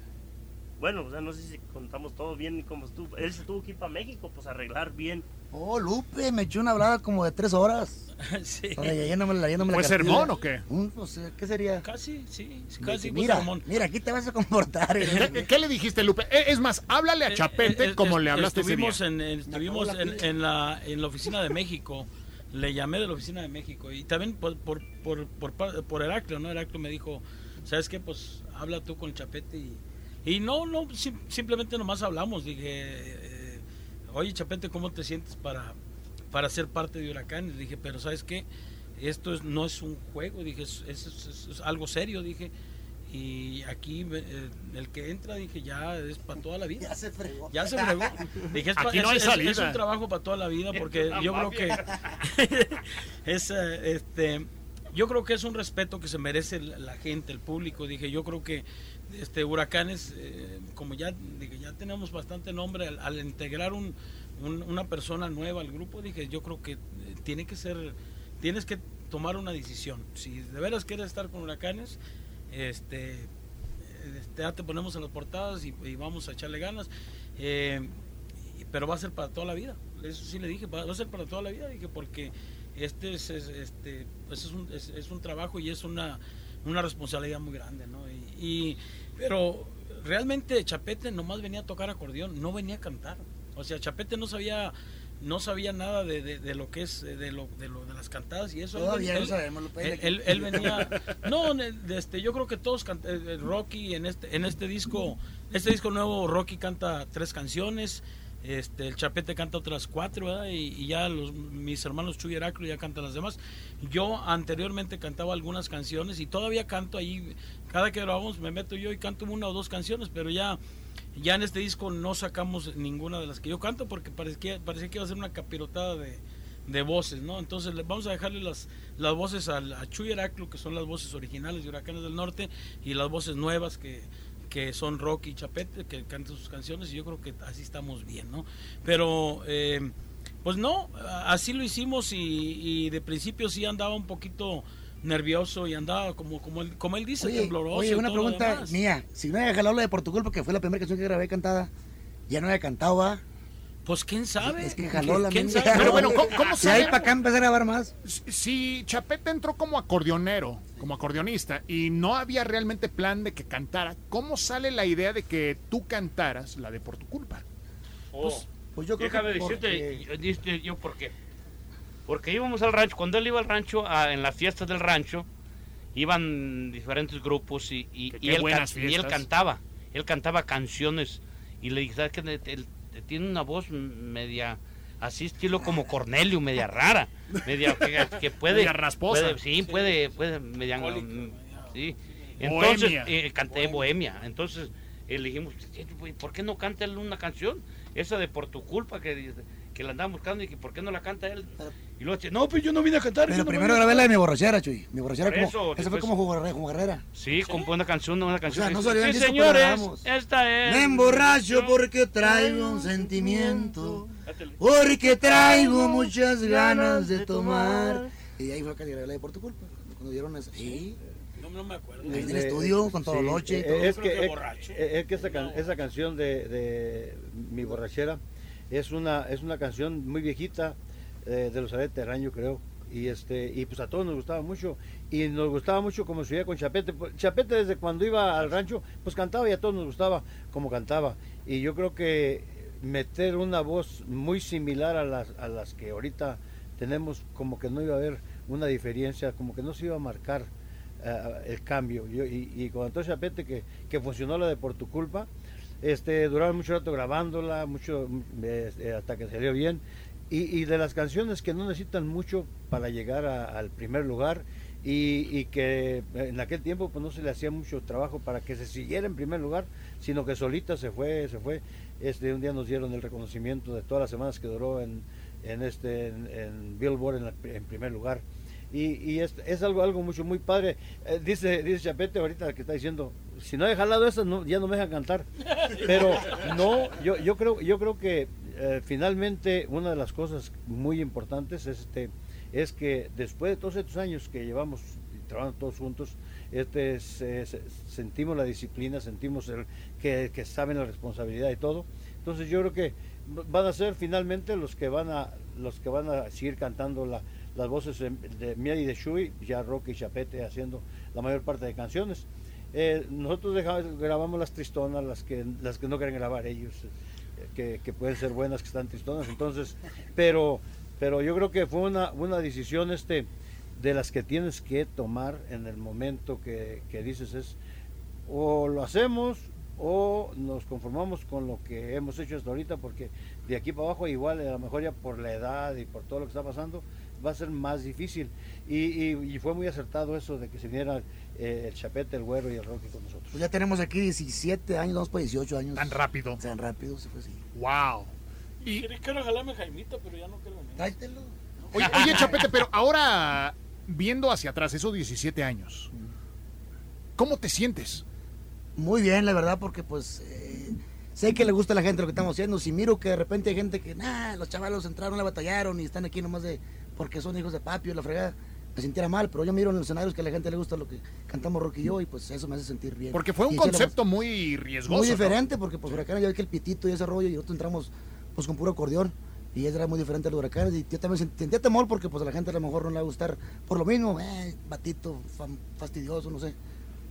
bueno, o sea, no sé si contamos todo bien como estuvo, él se tuvo que ir para México, pues arreglar bien. Oh, Lupe, me echó una hablada como de tres horas. sí. Ahora, la ¿Fue cartilla. sermón o qué? Un, pues, eh, ¿Qué sería? Casi, sí, casi que, fue mira, sermón. mira, aquí te vas a comportar. ¿Qué, qué le dijiste, Lupe? Eh, Es más, háblale a Eh, Chapete eh, como eh, le hablaste ese día. estuvimos en, en- estuvimos en la, en la oficina de México le llamé de la oficina de México y también por, por, por, por, por Heraclio, ¿no? Heraclio me dijo, ¿sabes qué? Pues habla tú con el Chapete y, no, no, sim- simplemente nomás hablamos. Dije, eh, oye Chapete, ¿cómo te sientes para, para ser parte de Huracanes? Dije, pero ¿sabes qué? Esto es, no es un juego, dije, es- es algo serio, dije. Y aquí eh, el que entra, dije, ya es para toda la vida. Ya se fregó. Ya se fregó. Dije, es, Aquí no hay es- es- es salida. un trabajo para toda la vida porque La yo creo que es eh, este yo creo que es un respeto que se merece la gente, el público. Dije, yo creo que este huracanes eh, como ya dije, ya tenemos bastante nombre al, al integrar un, un- una persona nueva al grupo, dije, yo creo que eh, tiene que ser tienes que tomar una decisión. Si de veras quieres estar con huracanes, este este, ya te ponemos en las portadas y, vamos a echarle ganas. Eh, pero va a ser para toda la vida. Eso sí le dije, va, a ser para toda la vida. Dije, porque este es, es- este, pues es, un, es, un trabajo y es una, una responsabilidad muy grande. ¿no? Y, y- pero realmente Chapete nomás venía a tocar acordeón, no venía a cantar. O sea, Chapete no sabía no sabía nada de, de- de lo que es de lo, de lo de las cantadas y eso. Él Todavía ven- no él- sabemos, Lupe, él, él- él venía no este yo creo que todos can- eh, eh, Rocky en este en este disco este disco nuevo Rocky canta tres canciones este el Chapete canta otras cuatro ¿verdad? y, y ya los mis hermanos Chuy y Heraclio ya cantan las demás. Yo anteriormente cantaba algunas canciones y todavía canto ahí cada que grabamos me meto yo y canto una o dos canciones pero ya ya en este disco no sacamos ninguna de las que yo canto porque parecía, parecía que iba a ser una capirotada de, de voces, ¿no? Entonces vamos a dejarle las, las voces al- a, Chuy Heraclo, que son las voces originales de Huracanes del Norte, y las voces nuevas que, que son Rocky y Chapete, que cantan sus canciones, y yo creo que así estamos bien, ¿no? Pero, eh, pues no, a- así lo hicimos y, y de principio sí andaba un poquito nervioso y andaba como, como, él, como él dice, Oye, tembloroso. oye, y una pregunta demás. mía. Si no había jalado la de por tu culpa, que fue la primera canción que grabé cantada, ya no había cantado, ¿va? Pues quién sabe. Es que jaló la ¿Quién sabe? Pero bueno, ¿cómo, cómo ahí para acá empecé a grabar más. Si Chapete entró como acordeonero, como acordeonista, y no había realmente plan de que cantara, ¿cómo sale la idea de que tú cantaras la de Por tu culpa? Oh, Pues yo creo déjame que decirte porque- yo, yo por qué. Porque íbamos al rancho, cuando él iba al rancho, a- en las fiestas del rancho, iban diferentes grupos y, y, Qué- y qué él, y él cantaba, él cantaba canciones y le dije, ¿sabes qué? Él, él tiene una voz media, así estilo como Cornelio, media rara, media que, que puede, Media rasposa. puede- sí, puede, puede, media, mm, sí. Entonces, Bohemia. eh, canté bohemia. Entonces, eh, le dijimos, ¿por qué no canta él una canción? Esa de Por tu culpa, que, que la andaban buscando y que ¿por qué no la canta él? Y luego dice, no, pues yo no vine a cantar. Pero no primero grabé la de cantar". mi borrachera, Chuy. Mi borrachera como. eso, esa fue después- como jugarrera. Como guerrera. Sí, compone una canción, una canción. no en dice, disco, sí, pero señores, esta es... Me emborracho porque traigo un sentimiento. Porque traigo muchas ganas de tomar. Y ahí fue que grabé la de por tu culpa. Cuando dieron esa. Sí. No, no me acuerdo. Ahí en el estudio, con todo Sí, noche y eh, todo. Es que, es- eh, es que esa, can- esa canción de, de Mi borrachera es una, es una canción muy viejita eh, de los Terraño, creo. Y este y pues a todos nos gustaba mucho y nos gustaba mucho como se oía con Chapete. Pues, Chapete desde cuando iba al rancho pues cantaba y a todos nos gustaba como cantaba. Y yo creo que meter una voz muy similar a las, a las que ahorita tenemos como que no iba a haber una diferencia, como que no se iba a marcar eh, el cambio. Yo, y, y con Antonio Chapete, que, que funcionó la de Por tu culpa, este, duraron mucho rato grabándola, mucho eh, hasta que salió bien. Y, de las canciones que no necesitan mucho para llegar a- al primer lugar y, que en aquel tiempo pues no se le hacía mucho trabajo para que se siguiera en primer lugar, sino que solita se fue, se fue. Este, un día nos dieron el reconocimiento de todas las semanas que duró en, en este en, Billboard en primer lugar y, y es, es algo algo mucho muy padre. Eh, dice dice Chapete ahorita que está diciendo si no he jalado eso no, ya no me dejan cantar. Pero no yo yo creo yo creo que eh, finalmente una de las cosas muy importantes es este es que después de todos estos años que llevamos trabajando todos juntos este se- se- sentimos la disciplina sentimos el que, que saben la responsabilidad y todo. Entonces yo creo que van a ser finalmente los que van a los que van a seguir cantando la, las voces de, de y de Shui, ya Rocky y Chapete haciendo la mayor parte de canciones. Eh, nosotros dejamos- grabamos las tristonas, las que las que no quieren grabar ellos, eh, que, que pueden ser buenas, que están tristonas, entonces, pero pero yo creo que fue una, una decisión este de las que tienes que tomar en el momento que, que dices es o lo hacemos o nos conformamos con lo que hemos hecho hasta ahorita porque de aquí para abajo igual a lo mejor ya por la edad y por todo lo que está pasando va a ser más difícil y, y- y fue muy acertado eso de que se viniera eh, el Chapete, el Güero y el Rocky con nosotros. Pues ya tenemos aquí 17 años, vamos para 18 años. Tan rápido. Tan rápido, se fue así. Wow. Y, Quiero- jalarme Jaimito, pero ya no quiero venir. Tráetelo. oye, oye, Chapete, pero ahora viendo hacia atrás, esos 17 años, ¿cómo te sientes? Muy bien, la verdad, porque pues eh, sé que le gusta a la gente lo que estamos haciendo. Si miro que de repente hay gente que, nah, los chavalos entraron, le batallaron y están aquí nomás de porque son hijos de papi o la fregada, me sintiera mal, pero yo miro en los escenarios que a la gente le gusta lo que cantamos Rocky y yo y pues eso me hace sentir bien. Porque fue un Y concepto muy más- riesgoso. muy ¿no? diferente, porque pues Huracanes ya ve que el pitito y ese rollo y nosotros entramos pues con puro acordeón y era muy diferente a los Huracanes y yo también sent- sentía temor porque pues a la gente a lo mejor no le va a gustar por lo mismo, eh, batito, fastidioso, no sé.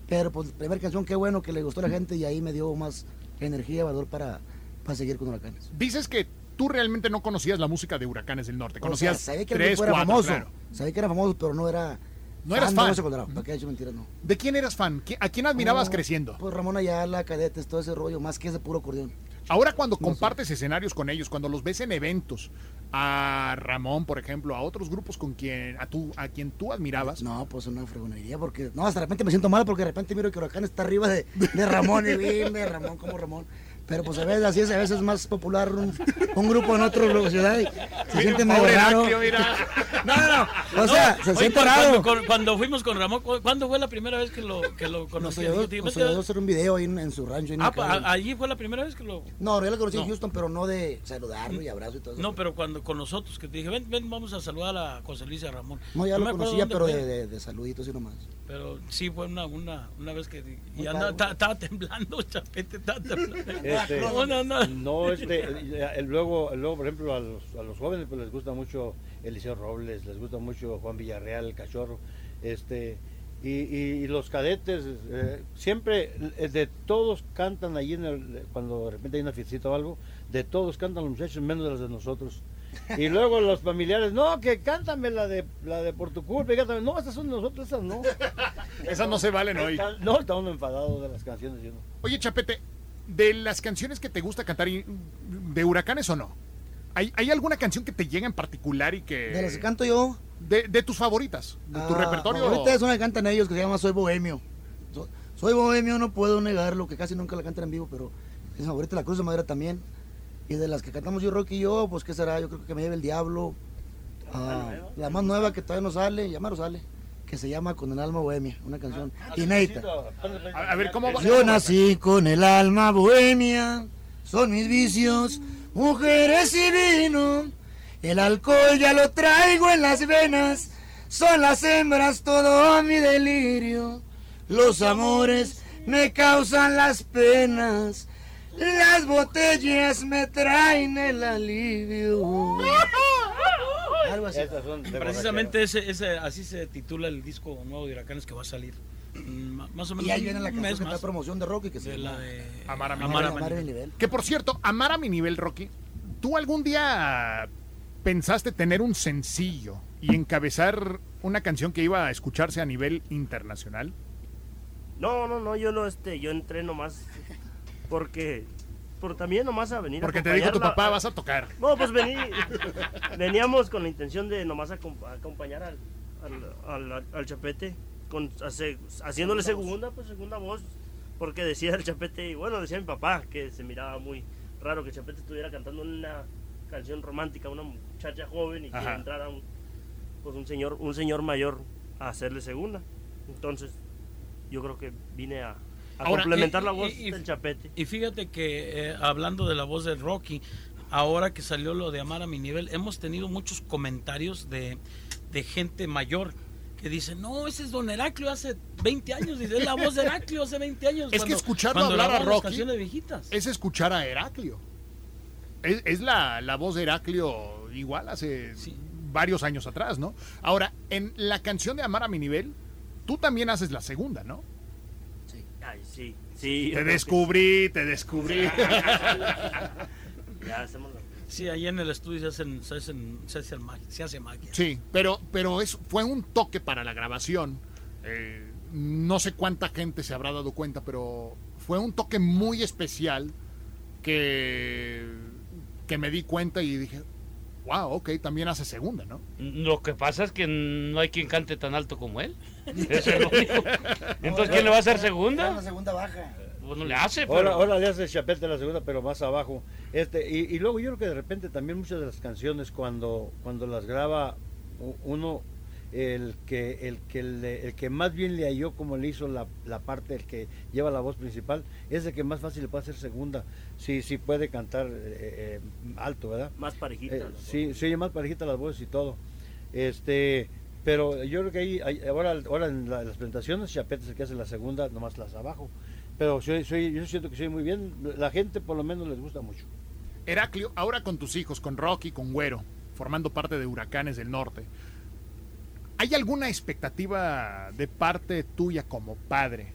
Pero pues primera canción, qué bueno que le gustó a la gente y ahí me dio más energía, valor para, para seguir con Huracanes. Dices que tú realmente no conocías la música de Huracanes del Norte. O Conocías sea, sabía que tres, grupo era cuatro, famoso, claro. sabía que era famoso, pero no era... No eras de fan. Colorado, ¿Para qué he hecho mentiras? No. ¿De quién eras fan? ¿Qui- ¿A quién admirabas No, creciendo? Pues Ramón Ayala, Cadetes, todo ese rollo, más que ese puro acordeón. Ahora cuando No sé. compartes escenarios con ellos, cuando los ves en eventos, a Ramón, por ejemplo, a otros grupos con quien a tú a quien tú admirabas, No, pues una fregonería, porque no, hasta de repente me siento mal porque de repente miro que Huracán está arriba de, de Ramón y dime, Ramón como Ramón. Pero pues a veces así es, a veces es más popular un, un grupo en otra ciudad y se siente medio raro. No, no, no, o sea, se siente raro. Cuando, cu- cuando fuimos con Ramón, cu- ¿cuándo fue la primera vez que lo, que lo conocí? nos "Vete a- ayudó a hacer un video ahí en, en su rancho. en Ah, pa- allí fue la primera vez que lo... No, yo la conocí en No. Houston, pero no de saludarlo y abrazo y todo eso. No, pero cuando con nosotros, que te dije, ven, ven, vamos a saludar a José Luis y a Ramón. No, ya me lo conocía, pero de, de saluditos y nomás. Pero sí, fue una, una, una vez que... Y Un andaba- cargo. ta- estaba temblando, chapete, estaba temblando. Este, No, no, no. No, este, eh, luego, luego, por ejemplo, a los, a los jóvenes pues les gusta mucho Eliseo Robles, les gusta mucho Juan Villarreal, el cachorro, este, y, y- y los cadetes, eh, siempre, eh, de todos cantan allí en el- cuando de repente hay una fiestita o algo, de todos cantan los muchachos, menos de los de nosotros. Y luego los familiares, no, que cántame la de la de por tu culpa, y cántame, no, estas son de nosotros, esas no. esas no se valen hoy. No, está uno enfadado de las canciones, yo no. Oye, Chapete, de las canciones que te gusta cantar, ¿de Huracanes o no? ¿Hay, hay alguna canción que te llega en particular y que... De las que canto yo, De, de tus favoritas, de tu Ah, repertorio. Ahorita es una que cantan ellos que se llama Soy Bohemio. So- soy Bohemio, no puedo negarlo, que casi nunca la cantan en vivo, pero es favorita la Cruz de Madera también. Y de las que cantamos yo, Rocky y yo, pues qué será, yo creo que me lleve el diablo. Ah, la más nueva que todavía no sale, ya no sale, que se llama Con el alma bohemia, una canción inédita. A, a ver, ¿cómo va? Yo nací con el alma bohemia, son mis vicios, mujeres y vino. El alcohol ya lo traigo en las venas, son las hembras todo mi delirio. Los amores me causan las penas, las botellas me traen el alivio. Algo así. Precisamente ese, ese, así se titula el disco nuevo de Huracanes que va a salir. Mm, Más o menos Y ahí viene la canción que está promoción de Rocky, que se de la de Amar a mi Amar a nivel. Amar a mi nivel. Que por cierto, amar a mi nivel, Rocky, ¿tú algún día pensaste tener un sencillo y encabezar una canción que iba a escucharse a nivel internacional? No, no, no, yo no, este, yo entré nomás porque, por también nomás a venir a Porque te dijo tu papá, vas a tocar. No, pues vení, veníamos con la intención de nomás acom- acompañar al, al, al- al Chapete, con, hace- haciéndole segunda, pues segunda voz, porque decía el Chapete, y bueno, decía mi papá que se miraba muy raro que el Chapete estuviera cantando una canción romántica, una muchacha joven y que Ajá. entrara un, pues un señor, un señor mayor a hacerle segunda. Entonces, yo creo que vine a, a Ahora, complementar y- la voz y- del Chapete. Y fíjate que eh, hablando de la voz de Rocky, ahora que salió lo de Amar a mi nivel, hemos tenido muchos comentarios de, de gente mayor que dice, no, ese es Don Heraclio hace 20 años, dice, es la voz de Heraclio hace 20 años. Es que escucharlo hablar a Rocky canciones viejitas. Es escuchar a Heraclio. Es, es la, la voz de Heraclio igual hace Sí. varios años atrás, ¿no? Ahora, en la canción de Amar a mi nivel, tú también haces la segunda, ¿no? Ay, sí, Te descubrí, te descubrí. Ya hacemos la- Sí, ahí en el estudio se, hacen, se, hacen, se, hacen magia, se hace magia. Sí, pero, pero es, fue un toque para la grabación. Eh, no sé cuánta gente se habrá dado cuenta, pero fue un toque muy especial que, que me di cuenta y dije, wow, ok, también hace segunda, ¿no? Lo que pasa es que no hay quien cante tan alto como él. Eso es lo único. Entonces, ¿quién le va a hacer La segunda? segunda baja. Pues no le hace, Ahora, pero... ahora le hace Chapete la segunda, pero más abajo. Este, y, y luego yo creo que de repente también muchas de las canciones cuando, cuando las graba uno, el que, el que le- el que más bien le halló como le hizo la, la parte, el que lleva la voz principal, es el que más fácil le puede hacer segunda, si si puede cantar eh, eh, alto, ¿verdad? Más parejita. Eh, sí, se oye más parejita las voces y todo. Este, pero yo creo que ahí, ahora, ahora en la- las presentaciones, Chapete es el que hace la segunda, nomás las abajo. Pero soy, soy, yo siento que soy muy bien. La gente por lo menos les gusta mucho. Heraclio, ahora con tus hijos, con Rocky, con Güero, formando parte de Huracanes del Norte, ¿hay alguna expectativa de parte tuya como padre?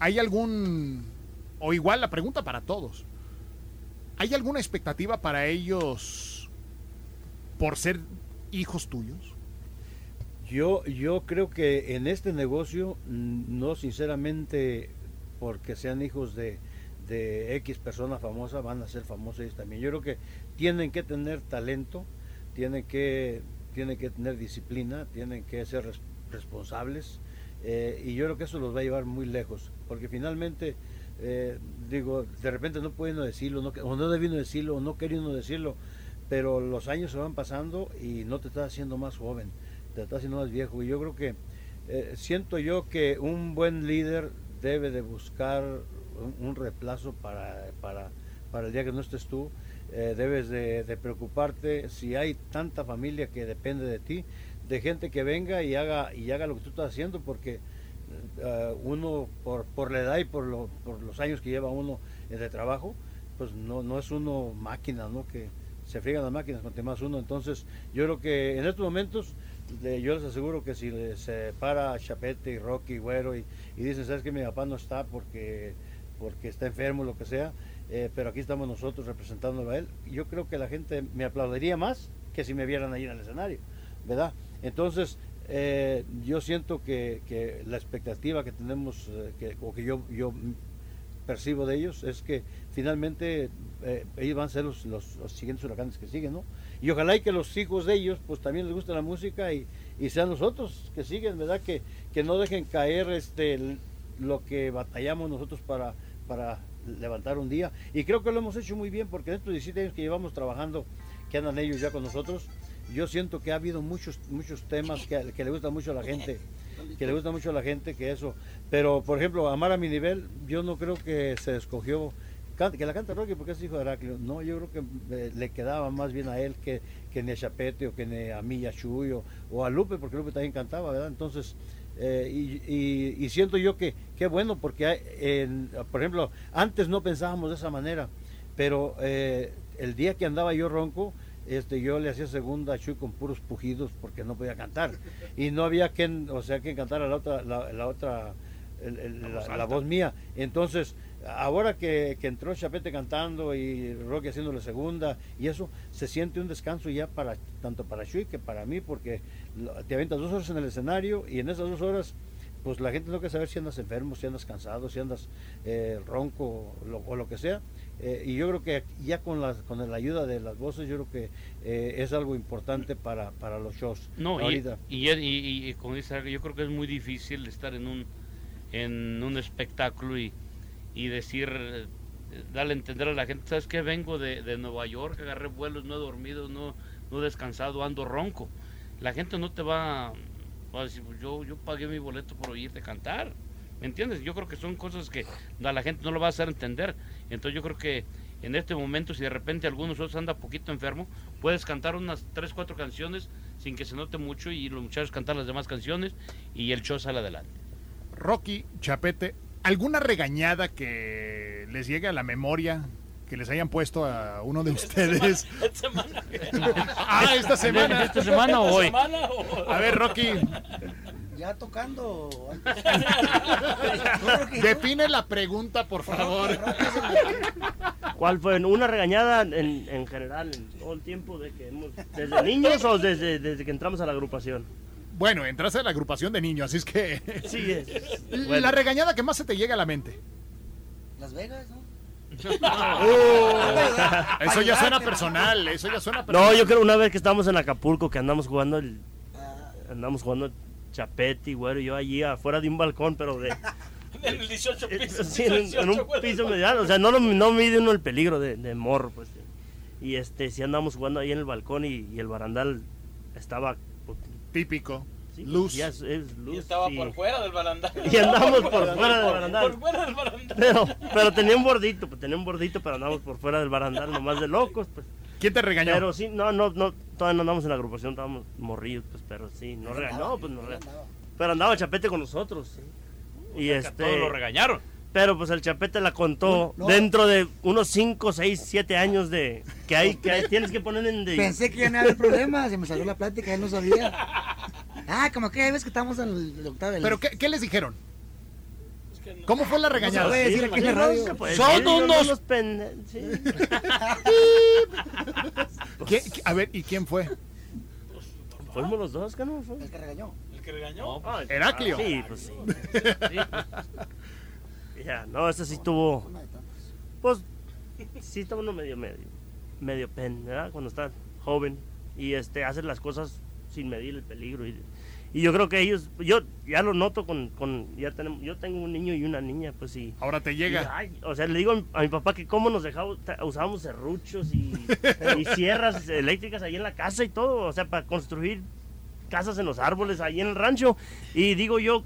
¿Hay algún, o igual la pregunta para todos, ¿hay alguna expectativa para ellos por ser hijos tuyos? Yo, yo creo que en este negocio, mm, no sinceramente porque sean hijos de, X persona famosa, van a ser famosos ellos también. Yo creo que tienen que tener talento, tienen que, tienen que tener disciplina, tienen que ser res- responsables eh, y yo creo que eso los va a llevar muy lejos, porque finalmente, eh, digo, de repente no puede uno decirlo, no, o no debe decirlo, o no quería decirlo, pero los años se van pasando y no te estás haciendo más joven, estás haciendo más viejo. Y yo creo que eh, siento yo que un buen líder debe de buscar un, un reemplazo para, para, para el día que no estés tú. Eh, debes de, de preocuparte si hay tanta familia que depende de ti, de gente que venga y haga y haga lo que tú estás haciendo, porque eh, uno por, por la edad y por, lo, por los años que lleva uno de trabajo, pues no, no es uno máquina, ¿no? Que se friegan las máquinas con más uno. Entonces, yo creo que en estos momentos, yo les aseguro que si se para Chapete y Rocky, Güero, y, y dicen, ¿sabes que mi papá no está porque, porque está enfermo, lo que sea? eh, pero aquí estamos nosotros representándolo a él. Yo creo que la gente me aplaudiría más que si me vieran ahí en el escenario, ¿verdad? Entonces, eh, yo siento que, que la expectativa que tenemos, eh, que, o que yo, yo percibo de ellos, es que finalmente eh, ellos van a ser los, los siguientes huracanes que siguen, ¿no? Y ojalá y que los hijos de ellos, pues también les guste la música y, y sean los otros que siguen, ¿verdad? Que, que no dejen caer este lo que batallamos nosotros para, para levantar un día. Y creo que lo hemos hecho muy bien, porque en estos 17 años que llevamos trabajando, que andan ellos ya con nosotros, yo siento que ha habido muchos, muchos temas que, que le gustan mucho a la gente, que le gusta mucho a la gente, que eso. Pero, por ejemplo, Amar a mi nivel, yo no creo que se escogió que la canta Rocky porque es hijo de Heraclio. No, yo creo que eh, le quedaba más bien a él que, que ni a Chapete o que ni a Milla Chuy o, o a Lupe, porque Lupe también cantaba, ¿verdad? Entonces, eh, y, y- y siento yo que qué bueno, porque hay- en- por ejemplo, antes no pensábamos de esa manera, pero eh, el día que andaba yo ronco, este, yo le hacía segunda a Chuy con puros pujidos porque no podía cantar. Y no había quien, o sea, quien cantara la otra, la, la otra, el- el- La voz mía. Entonces, ahora que, que entró Chapete cantando y Rocky haciéndole segunda, y eso se siente un descanso ya para tanto para Chuy que para mí, porque te aventas dos horas en el escenario y en esas dos horas pues la gente no quiere saber si andas enfermo, si andas cansado, si andas eh, ronco lo- o lo que sea. Eh, y yo creo que ya con la, con la ayuda de las voces, yo creo que eh, es algo importante para, para los shows. No, y, ahorita. y, y- y como dice, yo creo que es muy difícil estar en un, en un espectáculo y, y decir, eh, darle a entender a la gente, ¿sabes qué? Vengo de, de Nueva York, agarré vuelos, no he dormido, no, no he descansado, ando ronco. La gente no te va, va a decir, "Pues yo, yo pagué mi boleto por oírte cantar. ¿Me entiendes? Yo creo que son cosas que a la gente no lo va a hacer entender. Entonces yo creo que en este momento, si de repente algunos otros anda poquito enfermo, puedes cantar unas 3, 4 canciones sin que se note mucho y los muchachos cantar las demás canciones y el show sale adelante. Rocky, Chapete, ¿alguna regañada que les llegue a la memoria que les hayan puesto a uno de ustedes? Esta semana. ah, esta semana. ¿Esta semana o hoy? semana o- A ver, Rocky, Ya tocando. Define la pregunta, por favor. ¿Cuál fue? Una regañada en, en general, en todo el tiempo de que hemos, desde niños o desde, desde que entramos a la agrupación. Bueno, entraste a la agrupación de niños, así es que... Sí, es. La regañada que más se te llega a la mente. Las Vegas, ¿no? Eso ya suena personal, eso ya suena personal. No, yo creo una vez que estábamos en Acapulco, que andamos jugando el, andamos jugando chapete y güero, yo allí afuera de un balcón, pero de, En el 18 piso. sí, en, un- en 18, un piso mediano, o sea, no, lo- no mide uno el peligro de, de morro, pues. Y este, sí andamos jugando ahí en el balcón y, y el barandal estaba, Típico. sí, Luz. ya es, es luz. Y estaba y- por fuera del barandal. Y andamos por fuera del barandal. Por fuera del barandal. Pero, pero tenía un bordito, pues tenía un bordito, pero andamos por fuera del barandal, nomás de locos, pues. ¿Quién te regañó? Pero sí, no, no, no, todavía no andamos en la agrupación, estábamos morrillos, pues, pero sí, no regañó, pues no regañó. Pero andaba Chapete con nosotros, sí. Y a todos lo este, regañaron. Pero pues el Chapete la contó No. dentro de unos 5, 6, 7 años de que hay, que hay- tienes que poner en de, Pensé que ya no había problema, se me salió la plática, él no sabía. Ah, como que ves que estamos en el octavo del... ¿Pero qué, qué les dijeron? Es que no- ¿Cómo fue la regañada? puede decir aquí en la no, radio. se puede Son decir, no, no, unos- unos pende- sí. ¿Qué- qué- a ver, ¿y quién fue? Fuimos los dos, ¿qué no? Fue? El que regañó. El que regañó. Ah, Heraclio. Sí, pues sí. Sí, pues. Ya, no, ese sí tuvo. Pues sí está uno medio medio medio pen, ¿verdad? Cuando está joven y este hace las cosas sin medir el peligro y, y yo creo que ellos yo ya lo noto con, con ya tenemos yo tengo un niño y una niña, pues sí. Ahora te y, llega. ay, o sea, le digo a mi, a mi papá que cómo nos dejaba, usábamos serruchos y, y sierras eléctricas ahí en la casa y todo, o sea, para construir casas en los árboles ahí en el rancho. Y digo yo,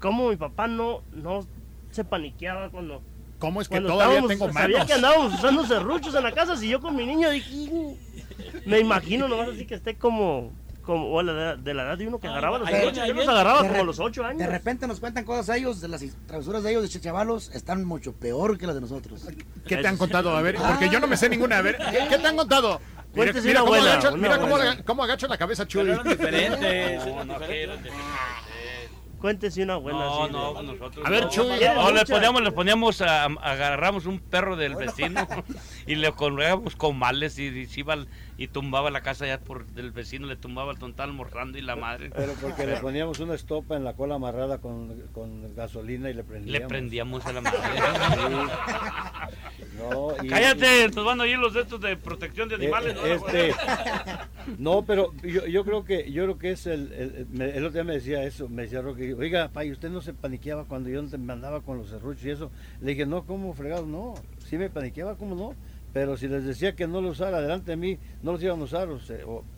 cómo mi papá no, no se paniqueaba cuando, ¿Cómo es que cuando todavía estábamos- tengo sabía manos? que andábamos usando serruchos en la casa, si yo con mi niño dije, "Mm". me imagino nomás así que esté como, como o la edad- de la edad de uno que agarraba los viene, yo los agarraba como a re- los ocho años. De repente nos cuentan cosas ellos, de las travesuras de ellos, de chavalos, están mucho peor que las de nosotros. ¿Qué te han contado? A ver, porque yo no me sé ninguna. A ver, ¿qué, te han contado? Mira, Cuéntese mira cómo, mira cómo, buena. aga- cómo agacha la cabeza Pero Chuy. eran diferentes. No, que eran diferentes. diferentes. Cuéntese una buena. No, así de- no, nosotros. A ver, no. Chuy. O le poníamos, le poníamos a, agarramos un perro del vecino y le colgábamos comales y, y se iba al- y tumbaba la casa ya por del vecino, le tumbaba el tontal morrando y la madre. Pero porque le poníamos una estopa en la cola amarrada con, con gasolina y le prendíamos. Le prendíamos a la madre. No, y- Cállate, nos van a oír los de estos de protección de Eh, animales. ¿no? este, no, pero yo, yo creo que yo creo que es el, el, el otro día me decía eso, me decía Roque, oiga, pay, usted no se paniqueaba cuando yo te mandaba con los serruchos y eso. Le dije, no, ¿cómo fregado? No, sí me paniqueaba, ¿cómo no? Pero si les decía que no lo usara delante de mí, no los iban a usar,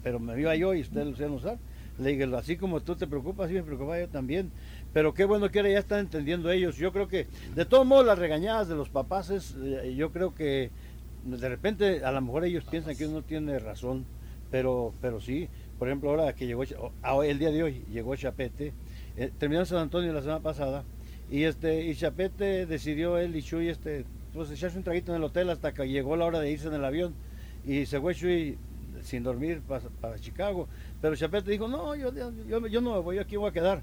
pero me iba yo y ustedes los iban a usar. Le dije, así como tú te preocupas, sí me preocupaba yo también. Pero qué bueno que ahora ya están entendiendo ellos. Yo creo que, de todos modos, las regañadas de los papás es, eh, yo creo que de repente a lo mejor ellos piensan que uno tiene razón, pero, pero sí. Por ejemplo, ahora que llegó, ah, el día de hoy llegó Chapete, eh, terminó San Antonio la semana pasada, y este y Chapete decidió él y Chuy este, pues echarse un traguito en el hotel hasta que llegó la hora de irse en el avión, y se fue Chuy sin dormir para, para Chicago, pero Chapete dijo, no, yo, yo, yo no me voy, yo aquí voy a quedar.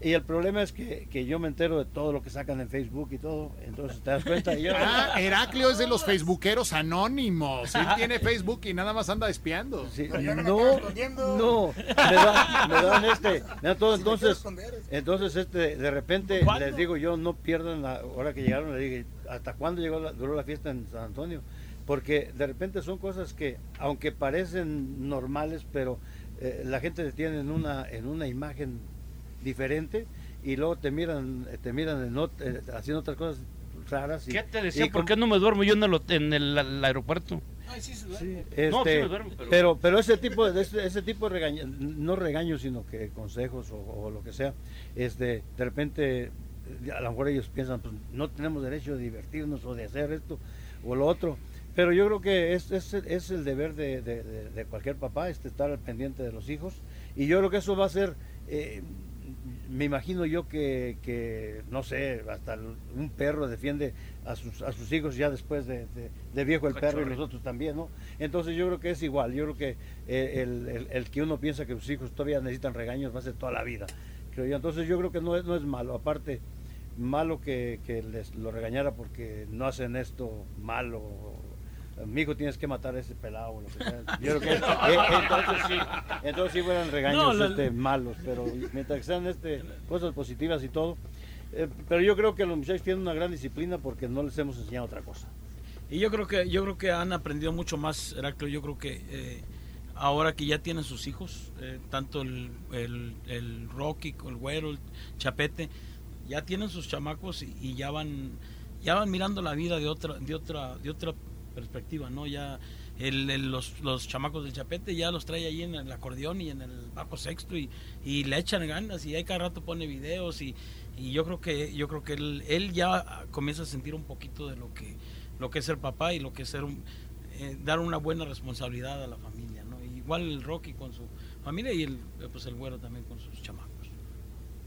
Y el problema es que, que yo me entero de todo lo que sacan en Facebook y todo, entonces te das cuenta. y yo- Ah, Heraclio es de los facebookeros anónimos. Él tiene Facebook y nada más anda espiando. Sí, no, no, me dan, me dan este, me dan todo, entonces, entonces este, de repente ¿Cuándo? les digo yo, no pierdan la hora que llegaron, le dije, ¿hasta cuándo llegó la, duró la fiesta en San Antonio? Porque de repente son cosas que, aunque parecen normales, pero eh, la gente te tiene en una, en una imagen diferente y luego te miran, te miran en ot- eh, haciendo otras cosas raras. Y, ¿Qué te decía? y ¿Por qué no me duermo yo en el, en el, aeropuerto? Ay, sí, se duerme. Sí, No, sí este, me duermo, pero- pero... pero ese tipo de ese, ese tipo de regaño, no regaños sino que consejos o, o lo que sea este de repente a lo mejor ellos piensan pues no tenemos derecho de divertirnos o de hacer esto o lo otro. Pero yo creo que es, es, es el deber de, de- de- cualquier papá este estar al pendiente de los hijos. Y yo creo que eso va a ser eh, me imagino yo que, que, no sé, hasta un perro defiende a sus, a sus hijos ya después de, de- de viejo el perro y los otros también, ¿no? Entonces yo creo que es igual, yo creo que eh, el, el- el que uno piensa que sus hijos todavía necesitan regaños va a ser toda la vida, creo yo. Entonces yo creo que no es, no es malo, aparte, malo que, que les lo regañara porque no hacen esto malo mi hijo tienes que matar a ese pelado. o lo que sea. Yo creo que, eh, entonces sí, entonces sí fueran regaños No, la- este, malos, pero mientras que sean este, cosas positivas y todo. eh, pero yo creo que los muchachos tienen una gran disciplina porque no les hemos enseñado otra cosa. Y yo creo que yo creo que han aprendido mucho más, Heraclio. Yo creo que eh, ahora que ya tienen sus hijos, eh, tanto el, el, el Rocky, el Güero, el Chapete, ya tienen sus chamacos y, ya van ya van mirando la vida de otra de otra de otra perspectiva, ¿no? Ya el, los, los chamacos del Chapete ya los trae ahí en el acordeón y en el bajo sexto y, y le echan ganas y ahí cada rato pone videos y, y yo creo que yo creo que él, él ya comienza a sentir un poquito de lo que lo que es ser papá y lo que es ser un- eh, dar una buena responsabilidad a la familia. Igual el Rocky con su familia y el pues el güero también con sus chamacos.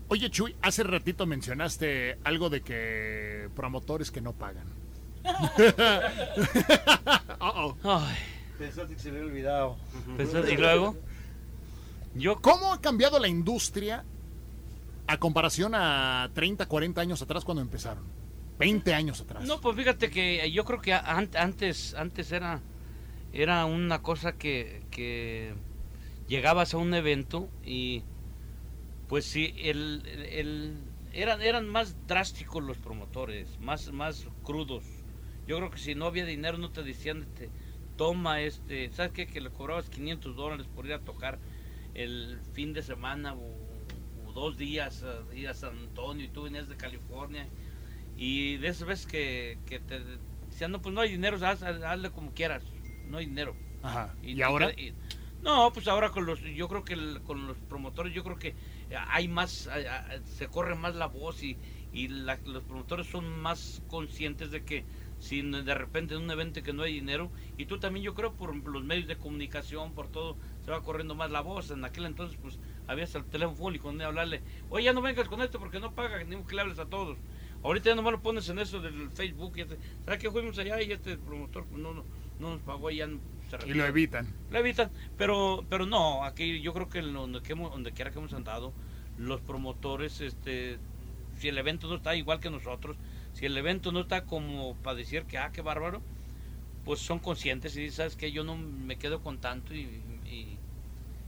Oye, Chuy, hace ratito mencionaste algo de que promotores que no pagan. Ay, Pensaste que se le había olvidado. pensé- y luego, yo ¿Cómo ha cambiado la industria a comparación a 30, 40 años atrás cuando empezaron? 20 años atrás. No, pues fíjate que yo creo que an- antes, antes era, era una cosa que, que llegabas a un evento y pues sí, el, el- eran, eran más drásticos los promotores, más, más crudos. Yo creo que si no había dinero no te decían, este, toma este, ¿sabes qué? Que le cobrabas 500 dólares por ir a tocar el fin de semana o, dos días, eh, ir a San Antonio y tú venías de California y de esas veces que, que te decían, no, pues no hay dinero, haz- hazle como quieras, no hay dinero. Ajá. ¿Y, ahora? y- no, pues ahora con los, yo creo que el- con los promotores, yo creo que hay más, se corre más la voz y, y la- los promotores son más conscientes de que si de repente en un evento que no hay dinero, y tú también yo creo por los medios de comunicación, por todo, se va corriendo más la voz. En aquel entonces pues había hasta el teléfono público donde hablarle, oye ya no vengas con esto porque no paga, ni que le hables a todos. Ahorita ya nomás lo pones en eso del Facebook, y este, ¿sabes que fuimos allá y este promotor pues, no, no, no nos pagó y ya no- se Y lo evitan. Lo evitan, pero, pero no, aquí yo creo que donde, quiera que hemos andado, los promotores, este, si el evento no está igual que nosotros, si el evento no está como para decir que, ah, qué bárbaro, pues son conscientes y dicen, sabes que yo no me quedo con tanto y, y,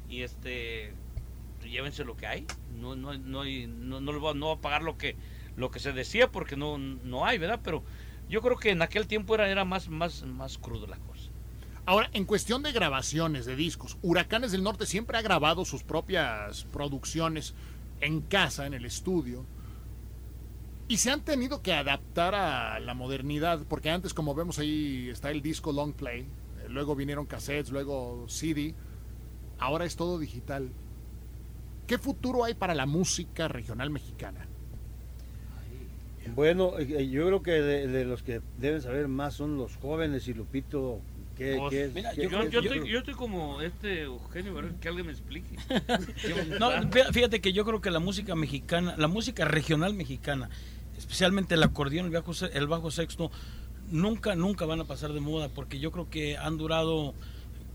y, este, llévense lo que hay, no, no, no, no, no, va, no va a pagar lo que, lo que se decía porque no, no hay, ¿verdad? Pero yo creo que en aquel tiempo era, más, más crudo la cosa. Ahora, en cuestión de grabaciones de discos, Huracanes del Norte siempre ha grabado sus propias producciones en casa, en el estudio. Y se han tenido que adaptar a la modernidad, porque antes, como vemos ahí, está el disco long play, eh, luego vinieron cassettes, luego CD, ahora es todo digital. ¿Qué futuro hay para la música regional mexicana? Bueno, eh, yo creo que de, de los que deben saber más son los jóvenes y Lupito. ¿qué, Pues, qué es- mira, qué- Yo, qué- yo estoy, yo estoy como este Eugenio, ¿verdad? que alguien me explique. No, fíjate que yo creo que la música mexicana, la música regional mexicana, especialmente el acordeón, el bajo, el bajo sexto, nunca, nunca van a pasar de moda, porque yo creo que han durado,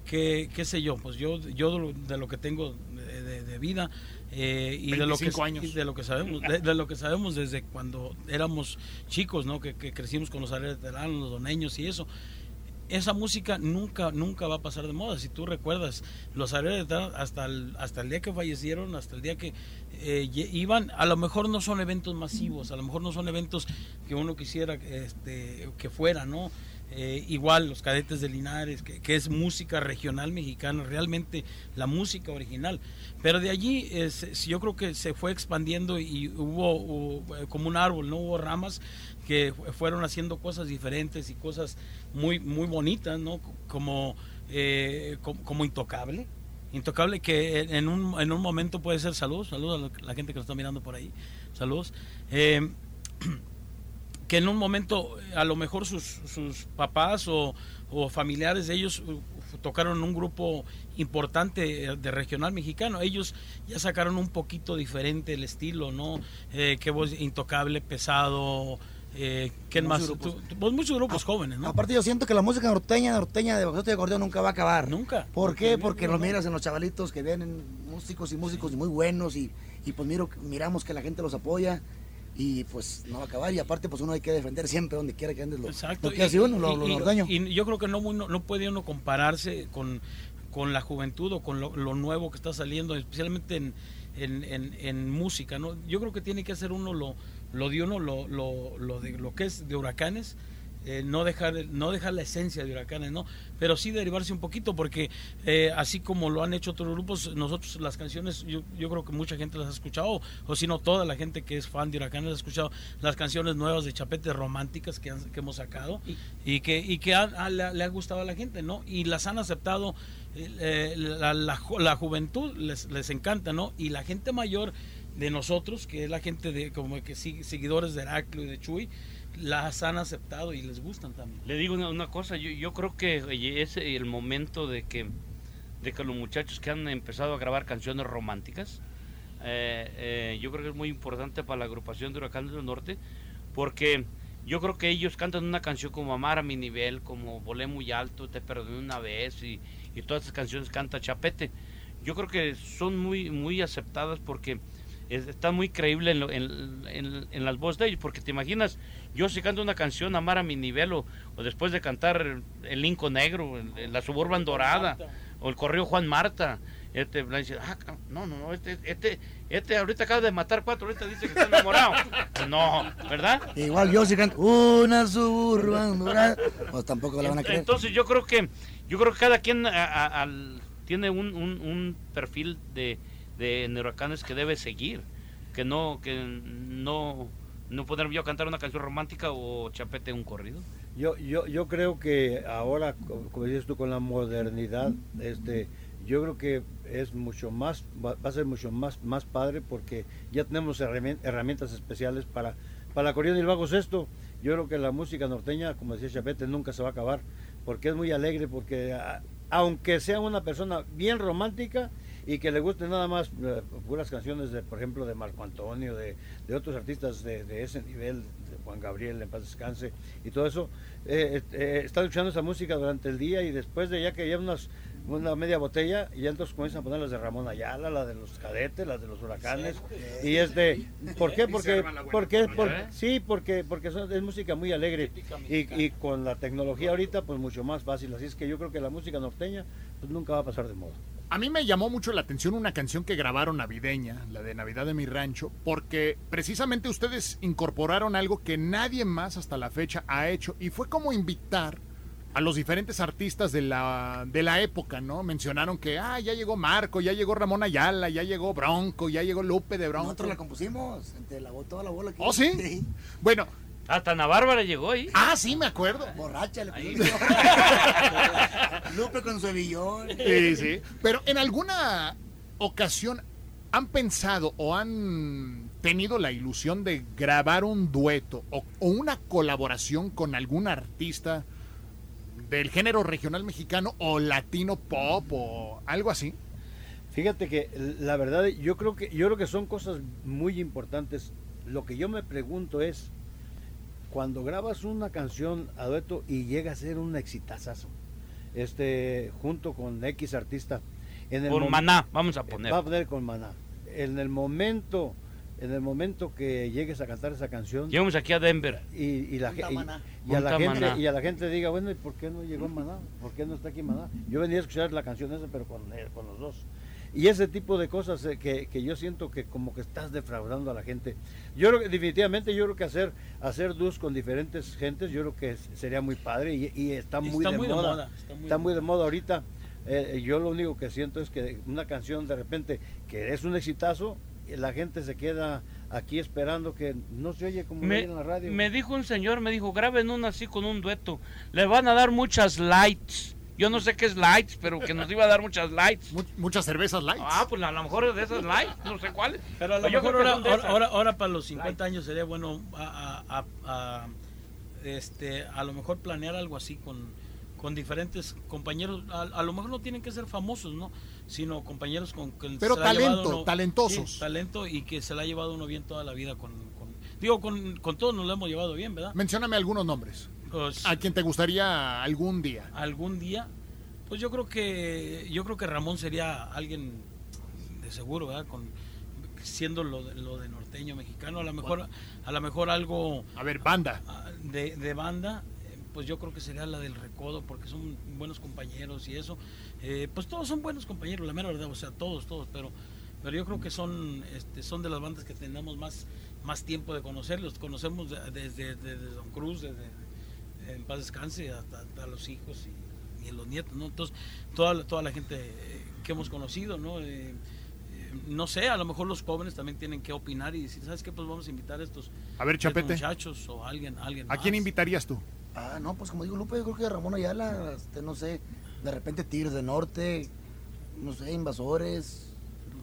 que, qué sé yo, pues yo, yo de lo, de lo que tengo de, de- vida eh, y de lo que 25 años. y de lo que sabemos, de, de lo que sabemos desde cuando éramos chicos, ¿no? Que, que crecimos con los Terán, los doneños y eso esa música nunca nunca va a pasar de moda si tú recuerdas los Terán, hasta el hasta el día que fallecieron hasta el día que eh, iban a lo mejor no son eventos masivos a lo mejor no son eventos que uno quisiera este, que fuera no Eh, igual los cadetes de Linares que, que es música regional mexicana realmente la música original pero de allí se- yo creo que se fue expandiendo y hubo, eh, como un árbol no hubo ramas que fu- fueron haciendo cosas diferentes y cosas muy muy bonitas no como eh, como, intocable. Intocable que en- un, en un momento puede ser saludos saludos a la- gente que nos está mirando por ahí saludos. Eh, que en un momento eh, a lo mejor sus, papás o, familiares de ellos tocaron un grupo importante eh, de regional mexicano. Ellos ya sacaron un poquito diferente el estilo, ¿no? Eh, que voz intocable, pesado. Eh, ¿Quién Muchos más? grupos. Tú- tú- pues muchos grupos jóvenes, ¿no? Aparte yo siento que la música norteña, norteña de bajote de acordeón nunca va a acabar. Nunca. ¿Por qué? Porque lo miras en los chavalitos que vienen músicos y músicos muy buenos y, y pues miro, miramos que la gente los apoya. Y pues no va a acabar y aparte pues uno hay que defender siempre donde quiera que andes lo, Exacto. lo que hace uno, lo, y- lo y- yo creo que no, uno- no puede uno compararse con, con la juventud o con lo, lo nuevo que está saliendo, especialmente en, en, en- en música. ¿no? Yo creo que tiene que hacer uno lo, lo de uno, lo, lo, lo de lo que es de huracanes. Eh, no dejar no dejar la esencia de huracanes no pero sí derivarse un poquito porque eh, así como lo han hecho otros grupos nosotros las canciones yo, yo creo que mucha gente las ha escuchado o si no toda la gente que es fan de huracanes ha escuchado las canciones nuevas de Chapete románticas que, han- que hemos sacado y que y que han- a- le, le ha gustado a la gente no y las han aceptado eh, la, la ju- la juventud les, les encanta no y la gente mayor de nosotros que es la gente de como que seguidores de Heraclio y de Chuy las han aceptado y les gustan también Le digo una, una cosa, yo, yo creo que es el momento de que, de que los muchachos que han empezado a grabar canciones románticas, eh, eh, yo creo que es muy importante para la agrupación de Huracanes del Norte, porque yo creo que ellos cantan una canción como Amar a mi nivel, como Volé muy alto, Te perdoné una vez, y, y todas esas canciones canta Chapete. Yo creo que son muy, muy aceptadas porque es- está muy creíble en, lo- en- en- en las voces de ellos, porque te imaginas, yo si canto una canción Amar a mi nivel, o, o después de cantar El Linco Negro, el- el- La Suburban Dorada, o el Correo Juan Marta, este, decir, ah, no, no, no, este, este, este ahorita acaba de matar cuatro, ahorita dice que está enamorado. No, ¿verdad? Igual yo si canto una suburban dorada, pues tampoco la van a creer. Entonces yo creo que yo creo que cada quien a- a- al- tiene un, un- un perfil de, de huracanes que debe seguir, que no que no no poner yo cantar una canción romántica o chapete un corrido. Yo, yo, yo creo que ahora, co- como dices tú, con la modernidad, este, yo creo que es mucho más, va a ser mucho más, más padre porque ya tenemos herramien- herramientas especiales para, para la corrida del Vago Sexto. Yo creo que la música norteña, como decía Chapete, nunca se va a acabar porque es muy alegre, porque aunque sea una persona bien romántica y que le guste nada más eh, puras canciones, de, por ejemplo, de Marco Antonio, de, de otros artistas de, de ese nivel, de Juan Gabriel, en paz descanse, y todo eso, eh, eh, está escuchando esa música durante el día y después de ya que lleva unas, una media botella, y ya entonces comienzan a poner las de Ramón Ayala, la de los cadetes, las de los huracanes, y este, ¿por qué? Porque, porque, por- ¿Eh? sí, porque, porque son- es música muy alegre, y, y con la tecnología ahorita, pues mucho más fácil, así es que yo creo que la música norteña, pues nunca va a pasar de moda. A mí me llamó mucho la atención una canción que grabaron navideña, la de Navidad de mi rancho, porque precisamente ustedes incorporaron algo que nadie más hasta la fecha ha hecho y fue como invitar a los diferentes artistas de la, de la época, ¿no? Mencionaron que, ah, ya llegó Marco, ya llegó Ramón Ayala, ya llegó Bronco, ya llegó Lupe de Bronco. Nosotros la compusimos, entre la, toda la bola que ¿Oh, sí? Bueno, Hasta Ana Bárbara llegó ahí. ah, sí, me acuerdo. Borracha, le pusimos. Lupe con su hebillón. Sí, sí. Pero en alguna ocasión han pensado o han tenido la ilusión de grabar un dueto o, o una colaboración con algún artista del género regional mexicano o latino pop o algo así. Fíjate que la verdad yo creo que yo creo que son cosas muy importantes. Lo que yo me pregunto es cuando grabas una canción a dueto y llega a ser un exitazazo, este junto con X artista en el mom- maná, vamos a poner. va a poner con Maná. En el momento en el momento que llegues a cantar esa canción Llegamos aquí a Denver. y, y la, y- y a la gente Maná. y a la gente diga bueno y por qué no llegó Maná por qué no está aquí Maná yo venía a escuchar la canción esa pero con, él, con los dos y ese tipo de cosas eh, que, que yo siento que como que estás defraudando a la gente yo creo que definitivamente yo creo que hacer hacer dus con diferentes gentes yo creo que sería muy padre y, y está muy, Está de, muy de moda, moda, está muy está de muy de moda ahorita Eh, yo lo único que siento es que una canción de repente que es un exitazo y la gente se queda aquí esperando que no se oye como Me, en la radio me dijo un señor, me dijo, graben una así con un dueto. Le van a dar muchas lights. Yo no sé qué es lights, pero que nos iba a dar muchas lights. Mu- muchas cervezas light. Ah, pues a lo mejor es de esas lights, no sé cuáles. Pero a lo Yo mejor ahora, ahora, esas. ahora, ahora para los 50 años sería bueno a, a- a- a- este, a lo mejor planear algo así con, con diferentes compañeros. A, a lo mejor no tienen que ser famosos, ¿no? Sino compañeros con que Pero se la ha llevado talento, uno- talentosos. sí, talento y que se la ha llevado uno bien toda la vida con... con- digo, con, con todos nos lo hemos llevado bien, ¿verdad? Mencióname algunos nombres. Pues, A quien te gustaría algún día. algún día pues yo creo que yo creo que Ramón sería alguien de seguro ¿verdad? con siendo lo de, lo de norteño mexicano, a lo mejor, a lo mejor algo A ver, banda. ah, de, de banda, eh, pues yo creo que sería la del Recodo, porque son buenos compañeros y eso. Eh, pues todos son buenos compañeros, la mera verdad, o sea, todos, todos, pero, pero yo creo que son, este, son de las bandas que tenemos más, más tiempo de conocerlos. Conocemos de- desde, desde Don Cruz, desde en paz descanse, hasta, hasta los hijos y, y los nietos, ¿no? Entonces, toda, la- toda la gente eh, que hemos conocido, ¿no? Eh, eh, no sé, a lo mejor los jóvenes también tienen que opinar y decir, ¿sabes qué? Pues vamos a invitar a estos, A ver, estos Chapete. muchachos o alguien, alguien ¿A quién invitarías tú? Ah, no, pues como digo Lupe, yo creo que Ramón Ayala, este, no sé, de repente Tigres del Norte, no sé, Invasores,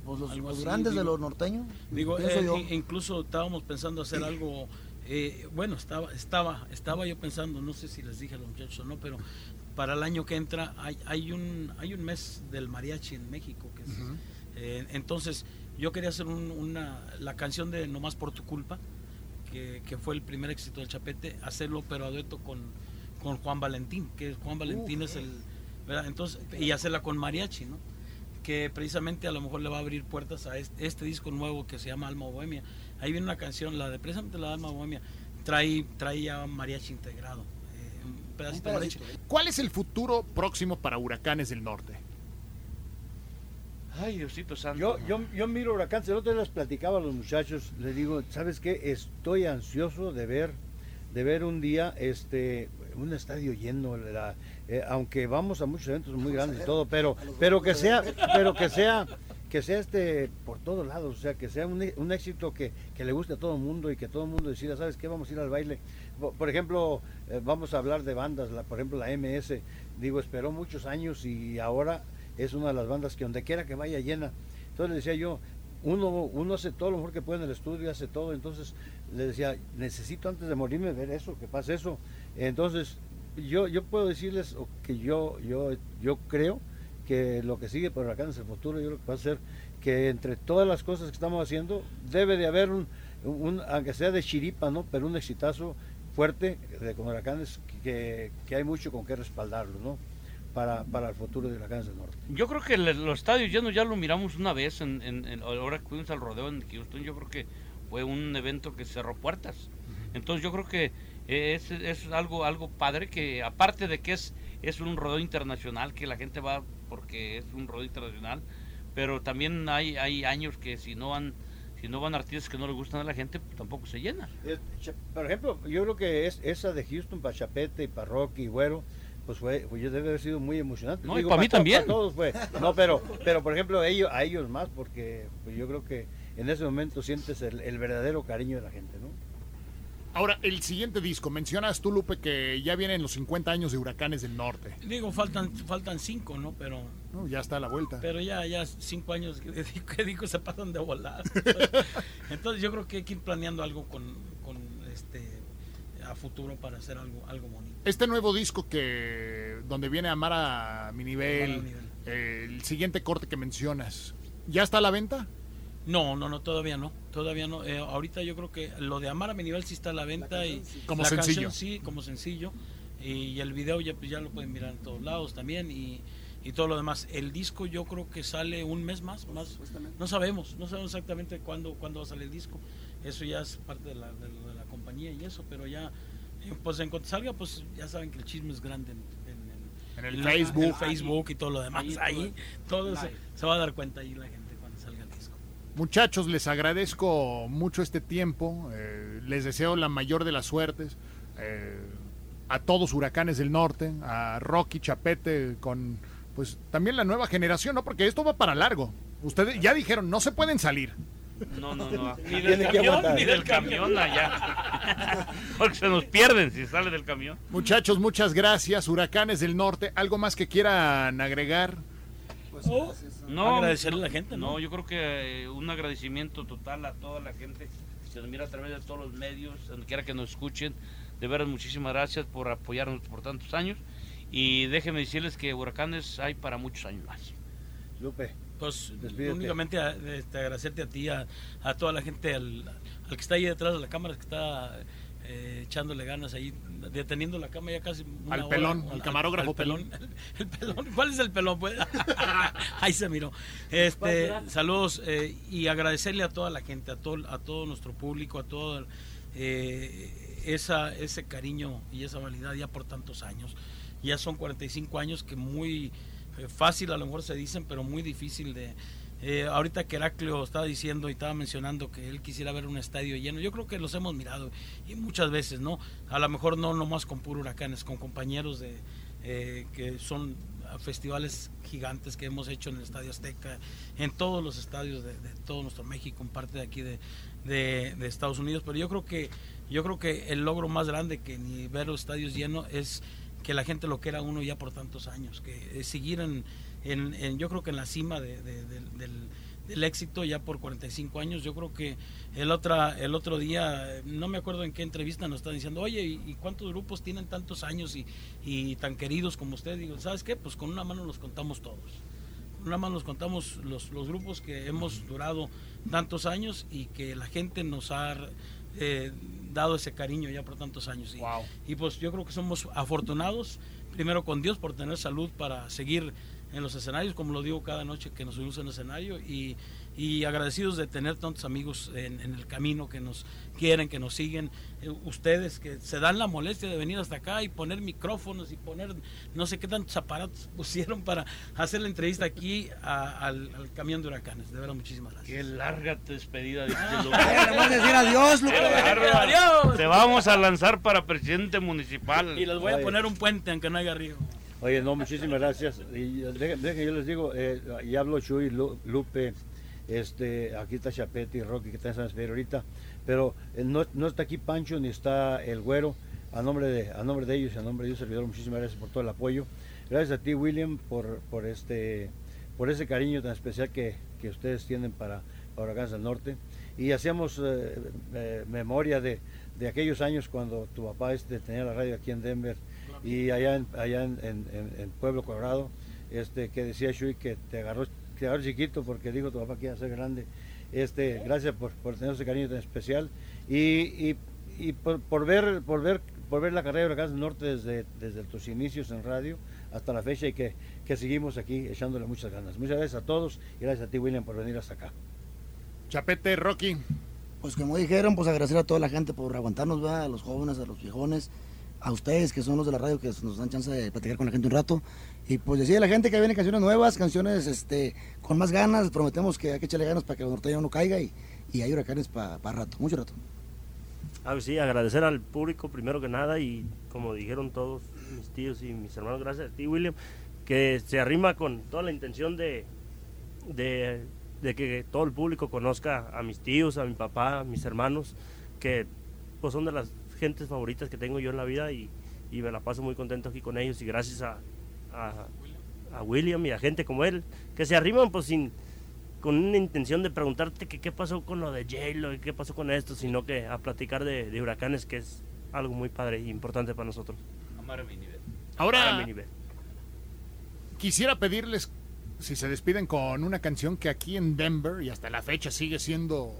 pues los, los así, grandes de los norteños. Digo, eh, incluso estábamos pensando hacer algo, eh, bueno, estaba, estaba, estaba yo pensando, no sé si les dije a los muchachos o no, pero para el año que entra hay, hay un, hay un mes del mariachi en México, que es, eh, entonces yo quería hacer un- una, la canción de No más por tu culpa, que, que fue el primer éxito del Chapete, hacerlo pero a dueto con, con Juan Valentín, que Juan Valentín es el, ¿verdad? Entonces, y hacerla con mariachi, ¿no? que precisamente a lo mejor le va a abrir puertas a este, este disco nuevo que se llama Alma Bohemia. Ahí viene una canción, la de precisamente la Alma Bohemia, trae, trae ya mariachi integrado, eh, un pedacito de mariachi. ¿Cuál es el futuro próximo para Huracanes del Norte? Ay, Diosito santo. Yo, yo, yo miro Huracán, el otro día les platicaba a los muchachos, les digo, ¿sabes qué? Estoy ansioso de ver, de ver un día este un estadio lleno, la- eh, aunque vamos a muchos eventos muy grandes y todo, pero, pero que sea, pero que sea, que sea este por todos lados, o sea, que sea un, éxito que, que le guste a todo el mundo y que todo el mundo decida, ¿sabes qué? Vamos a ir al baile. Por, ejemplo, eh, vamos a hablar de bandas, por ejemplo la MS, digo, esperó muchos años y ahora es una de las bandas que donde quiera que vaya llena. Entonces le decía yo, uno, uno hace todo lo mejor que puede en el estudio, hace todo, entonces le decía, necesito antes de morirme ver eso, que pase eso. Entonces, yo, yo puedo decirles que yo, yo, yo creo que lo que sigue por acá en el futuro, yo creo que va a ser que entre todas las cosas que estamos haciendo, debe de haber un, un aunque sea de chiripa, ¿no? Pero un exitazo fuerte de con huracanes que, que hay mucho con que respaldarlo, ¿no? Para, para el futuro de huracanes del norte. Yo creo que le- los estadios llenos ya lo miramos una vez, en, en- en- ahora que fuimos al rodeo en Houston, yo creo que fue un evento que cerró puertas. Entonces yo creo que es, es algo algo padre que aparte de que es, es un rodeo internacional, que la gente va porque es un rodeo internacional, pero también hay, hay años que si no van si no van artistas que no le gustan a la gente, pues tampoco se llena. Eh, Por ejemplo, yo creo que es esa de Houston para Chapete y para Rocky y Güero, pues fue, pues debe haber sido muy emocionante. No, y para mí también. todos fue. No, pero, pero por ejemplo, ellos, a ellos más, porque pues, yo creo que en ese momento sientes el, el verdadero cariño de la gente, ¿no? Ahora, el siguiente disco, mencionas tú, Lupe, que ya vienen los 50 años de Huracanes del Norte. Digo, faltan, faltan cinco, ¿no? Pero, ¿no? Ya está a la vuelta. pero ya, ya cinco años que que digo se pasan de volar. Entonces yo creo que hay que ir planeando algo con, con este a futuro para hacer algo, algo bonito. Este nuevo disco que donde viene Amara a mi nivel, Amar a mi nivel. eh, el siguiente corte que mencionas, ¿ya está a la venta? No, no, no, todavía no, todavía no. Eh, ahorita yo creo que lo de Amar a mi nivel sí está a la venta y Como la sencillo. canción sí, como sencillo y, el video ya, pues, ya lo pueden mirar en todos lados también y, y todo lo demás. El disco yo creo que sale un mes más, más no sabemos, no sabemos exactamente cuándo, cuándo va a salir el disco. Eso ya es parte de la, de, de la compañía y eso, pero ya, eh, pues en cuanto salga, pues ya saben que el chisme es grande en, en- En el en Facebook. el Facebook y todo lo demás. Ahí Ahí, todo- todo se, se va a dar cuenta ahí la gente cuando salga el disco. Muchachos, les agradezco mucho este tiempo, eh, les deseo la mayor de las suertes. eh, a todos Huracanes del Norte, a Rocky Chapete, con pues también la nueva generación, ¿no? Porque esto va para largo. Ustedes ya dijeron, no se pueden salir. No, no, no. Ni del camión, ni del camión allá. Porque se nos pierden si sale del camión. Muchachos, muchas gracias. Huracanes del Norte, ¿algo más que quieran agregar? Pues, Oh. No, Agradecerle a la gente, ¿no? No, yo creo que eh, un agradecimiento total a toda la gente que nos mira a través de todos los medios, donde quiera que nos escuchen. De veras, muchísimas gracias por apoyarnos por tantos años. Y déjenme decirles que huracanes hay para muchos años más. Lupe. Pues Despídete. únicamente a- este, agradecerte a ti, a, a toda la gente, al, al que está ahí detrás de la cámara, que está eh, echándole ganas ahí, deteniendo la cama ya casi. una Al hora, pelón, al camarógrafo al pelón. El pelón. ¿Cuál es el pelón? Pues? ahí se miró. Este, saludos eh, y agradecerle a toda la gente, a todo, a todo nuestro público, a todo eh, esa, ese cariño y esa validad ya por tantos años. Ya son 45 años que muy eh, fácil a lo mejor se dicen, pero muy difícil de... eh, ahorita que Heraclio estaba diciendo y estaba mencionando que él quisiera ver un estadio lleno, yo creo que los hemos mirado y muchas veces, ¿no? A lo mejor no nomás con puro huracanes, con compañeros de eh, que son festivales gigantes que hemos hecho en el Estadio Azteca, en todos los estadios de, todo nuestro México, en parte de aquí de, de- Estados Unidos, pero yo creo que yo creo que el logro más grande que ni ver los estadios llenos es que la gente lo quiera uno ya por tantos años, que eh, seguir en, en- en- yo creo que en la cima de- de- del, del- del éxito ya por 45 años. Yo creo que el, otra, el otro día, no me acuerdo en qué entrevista nos están diciendo, oye, ¿y, y cuántos grupos tienen tantos años y, y tan queridos como usted? Digo, ¿sabes qué? Pues con una mano los contamos todos. Con una mano nos contamos los, los grupos que hemos durado tantos años y que la gente nos ha eh, dado ese cariño ya por tantos años. Y, Wow. y pues yo creo que somos afortunados, primero con Dios por tener salud para seguir en los escenarios, como lo digo cada noche que nos subimos en el escenario, y, y agradecidos de tener tantos amigos en, en el camino que nos quieren, que nos siguen, eh, ustedes que se dan la molestia de venir hasta acá y poner micrófonos y poner no sé qué tantos aparatos pusieron para hacer la entrevista aquí a- al, al camión de huracanes. De verdad, muchísimas gracias. Qué larga tu despedida, dice Le Lupe. vamos a decir adiós. Te vamos a lanzar para presidente municipal. Y les voy a poner un puente aunque no haya río. Oye, no, muchísimas gracias. Y dejen, yo les digo, eh, hablo Chuy, Lu- Lupe, este, aquí está Chapete y Rocky que están en San ahorita, pero eh, no, no está aquí Pancho ni está el güero. A nombre de, a nombre de ellos a nombre de Dios servidor, muchísimas gracias por todo el apoyo. Gracias a ti, William, por, por este por ese cariño tan especial que, que ustedes tienen para, para Huracanes del Norte. Y hacíamos eh, eh, memoria de, de aquellos años cuando tu papá este, tenía la radio aquí en Denver y allá en, allá en, en- en- en Pueblo Colorado, este, que decía Shui que te agarró, te agarró chiquito porque dijo tu papá que iba a ser grande. Este, gracias por, por tener ese cariño tan especial y, y, y por, por ver por ver por ver la carrera de Huracanes del Norte desde, desde tus inicios en radio hasta la fecha y que, que seguimos aquí echándole muchas ganas. Muchas gracias a todos y gracias a ti William por venir hasta acá. Chapete, Rocky. Pues como dijeron, pues agradecer a toda la gente por aguantarnos, ¿verdad? a los jóvenes, a los viejones, a ustedes que son los de la radio que nos dan chance de platicar con la gente un rato. Y pues decir a la gente que vienen canciones nuevas, canciones este, con más ganas, prometemos que hay que echarle ganas para que el norteño no caiga y, y hay huracanes para rato, mucho rato. Ah, sí, agradecer al público primero que nada y como dijeron todos mis tíos y mis hermanos, gracias a ti William, que se arrima con toda la intención de, de, de que todo el público conozca a mis tíos, a mi papá, a mis hermanos, que pues son de las gentes favoritas que tengo yo en la vida y, y me la paso muy contento aquí con ellos y gracias a, a, a William y a gente como él, que se arriman pues sin con una intención de preguntarte que qué pasó con lo de J-Lo y qué pasó con esto, sino que a platicar de, de huracanes, que es algo muy padre y importante para nosotros. Amar a mi nivel. a Ahora mi nivel. quisiera pedirles si se despiden con una canción que aquí en Denver y hasta la fecha sigue siendo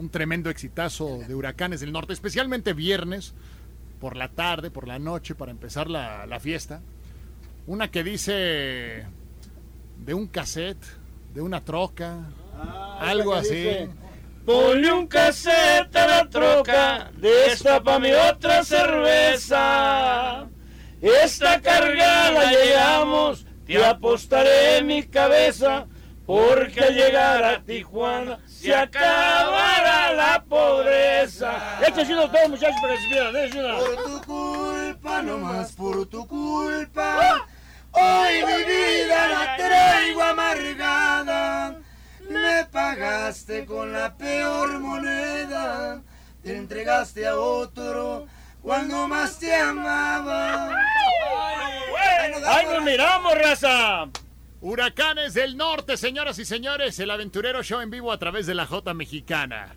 un tremendo exitazo de Huracanes del Norte, especialmente viernes por la tarde, por la noche, para empezar la, la fiesta. Una que dice de un cassette, de una troca, algo así. Ponle un cassette a la troca, destápame otra cerveza. Esta carga la llegamos, te apostaré mi cabeza, porque al llegar a Tijuana se acabará la pobreza. Esto ha sido todo muchachos para que se una. Por tu culpa, nomás por tu culpa. Hoy mi vida la traigo amargada. Me pagaste con la peor moneda. Te entregaste a otro cuando más te amaba. ¡Ahí nos miramos, raza! Huracanes del Norte, señoras y señores, el aventurero show en vivo a través de la J Mexicana.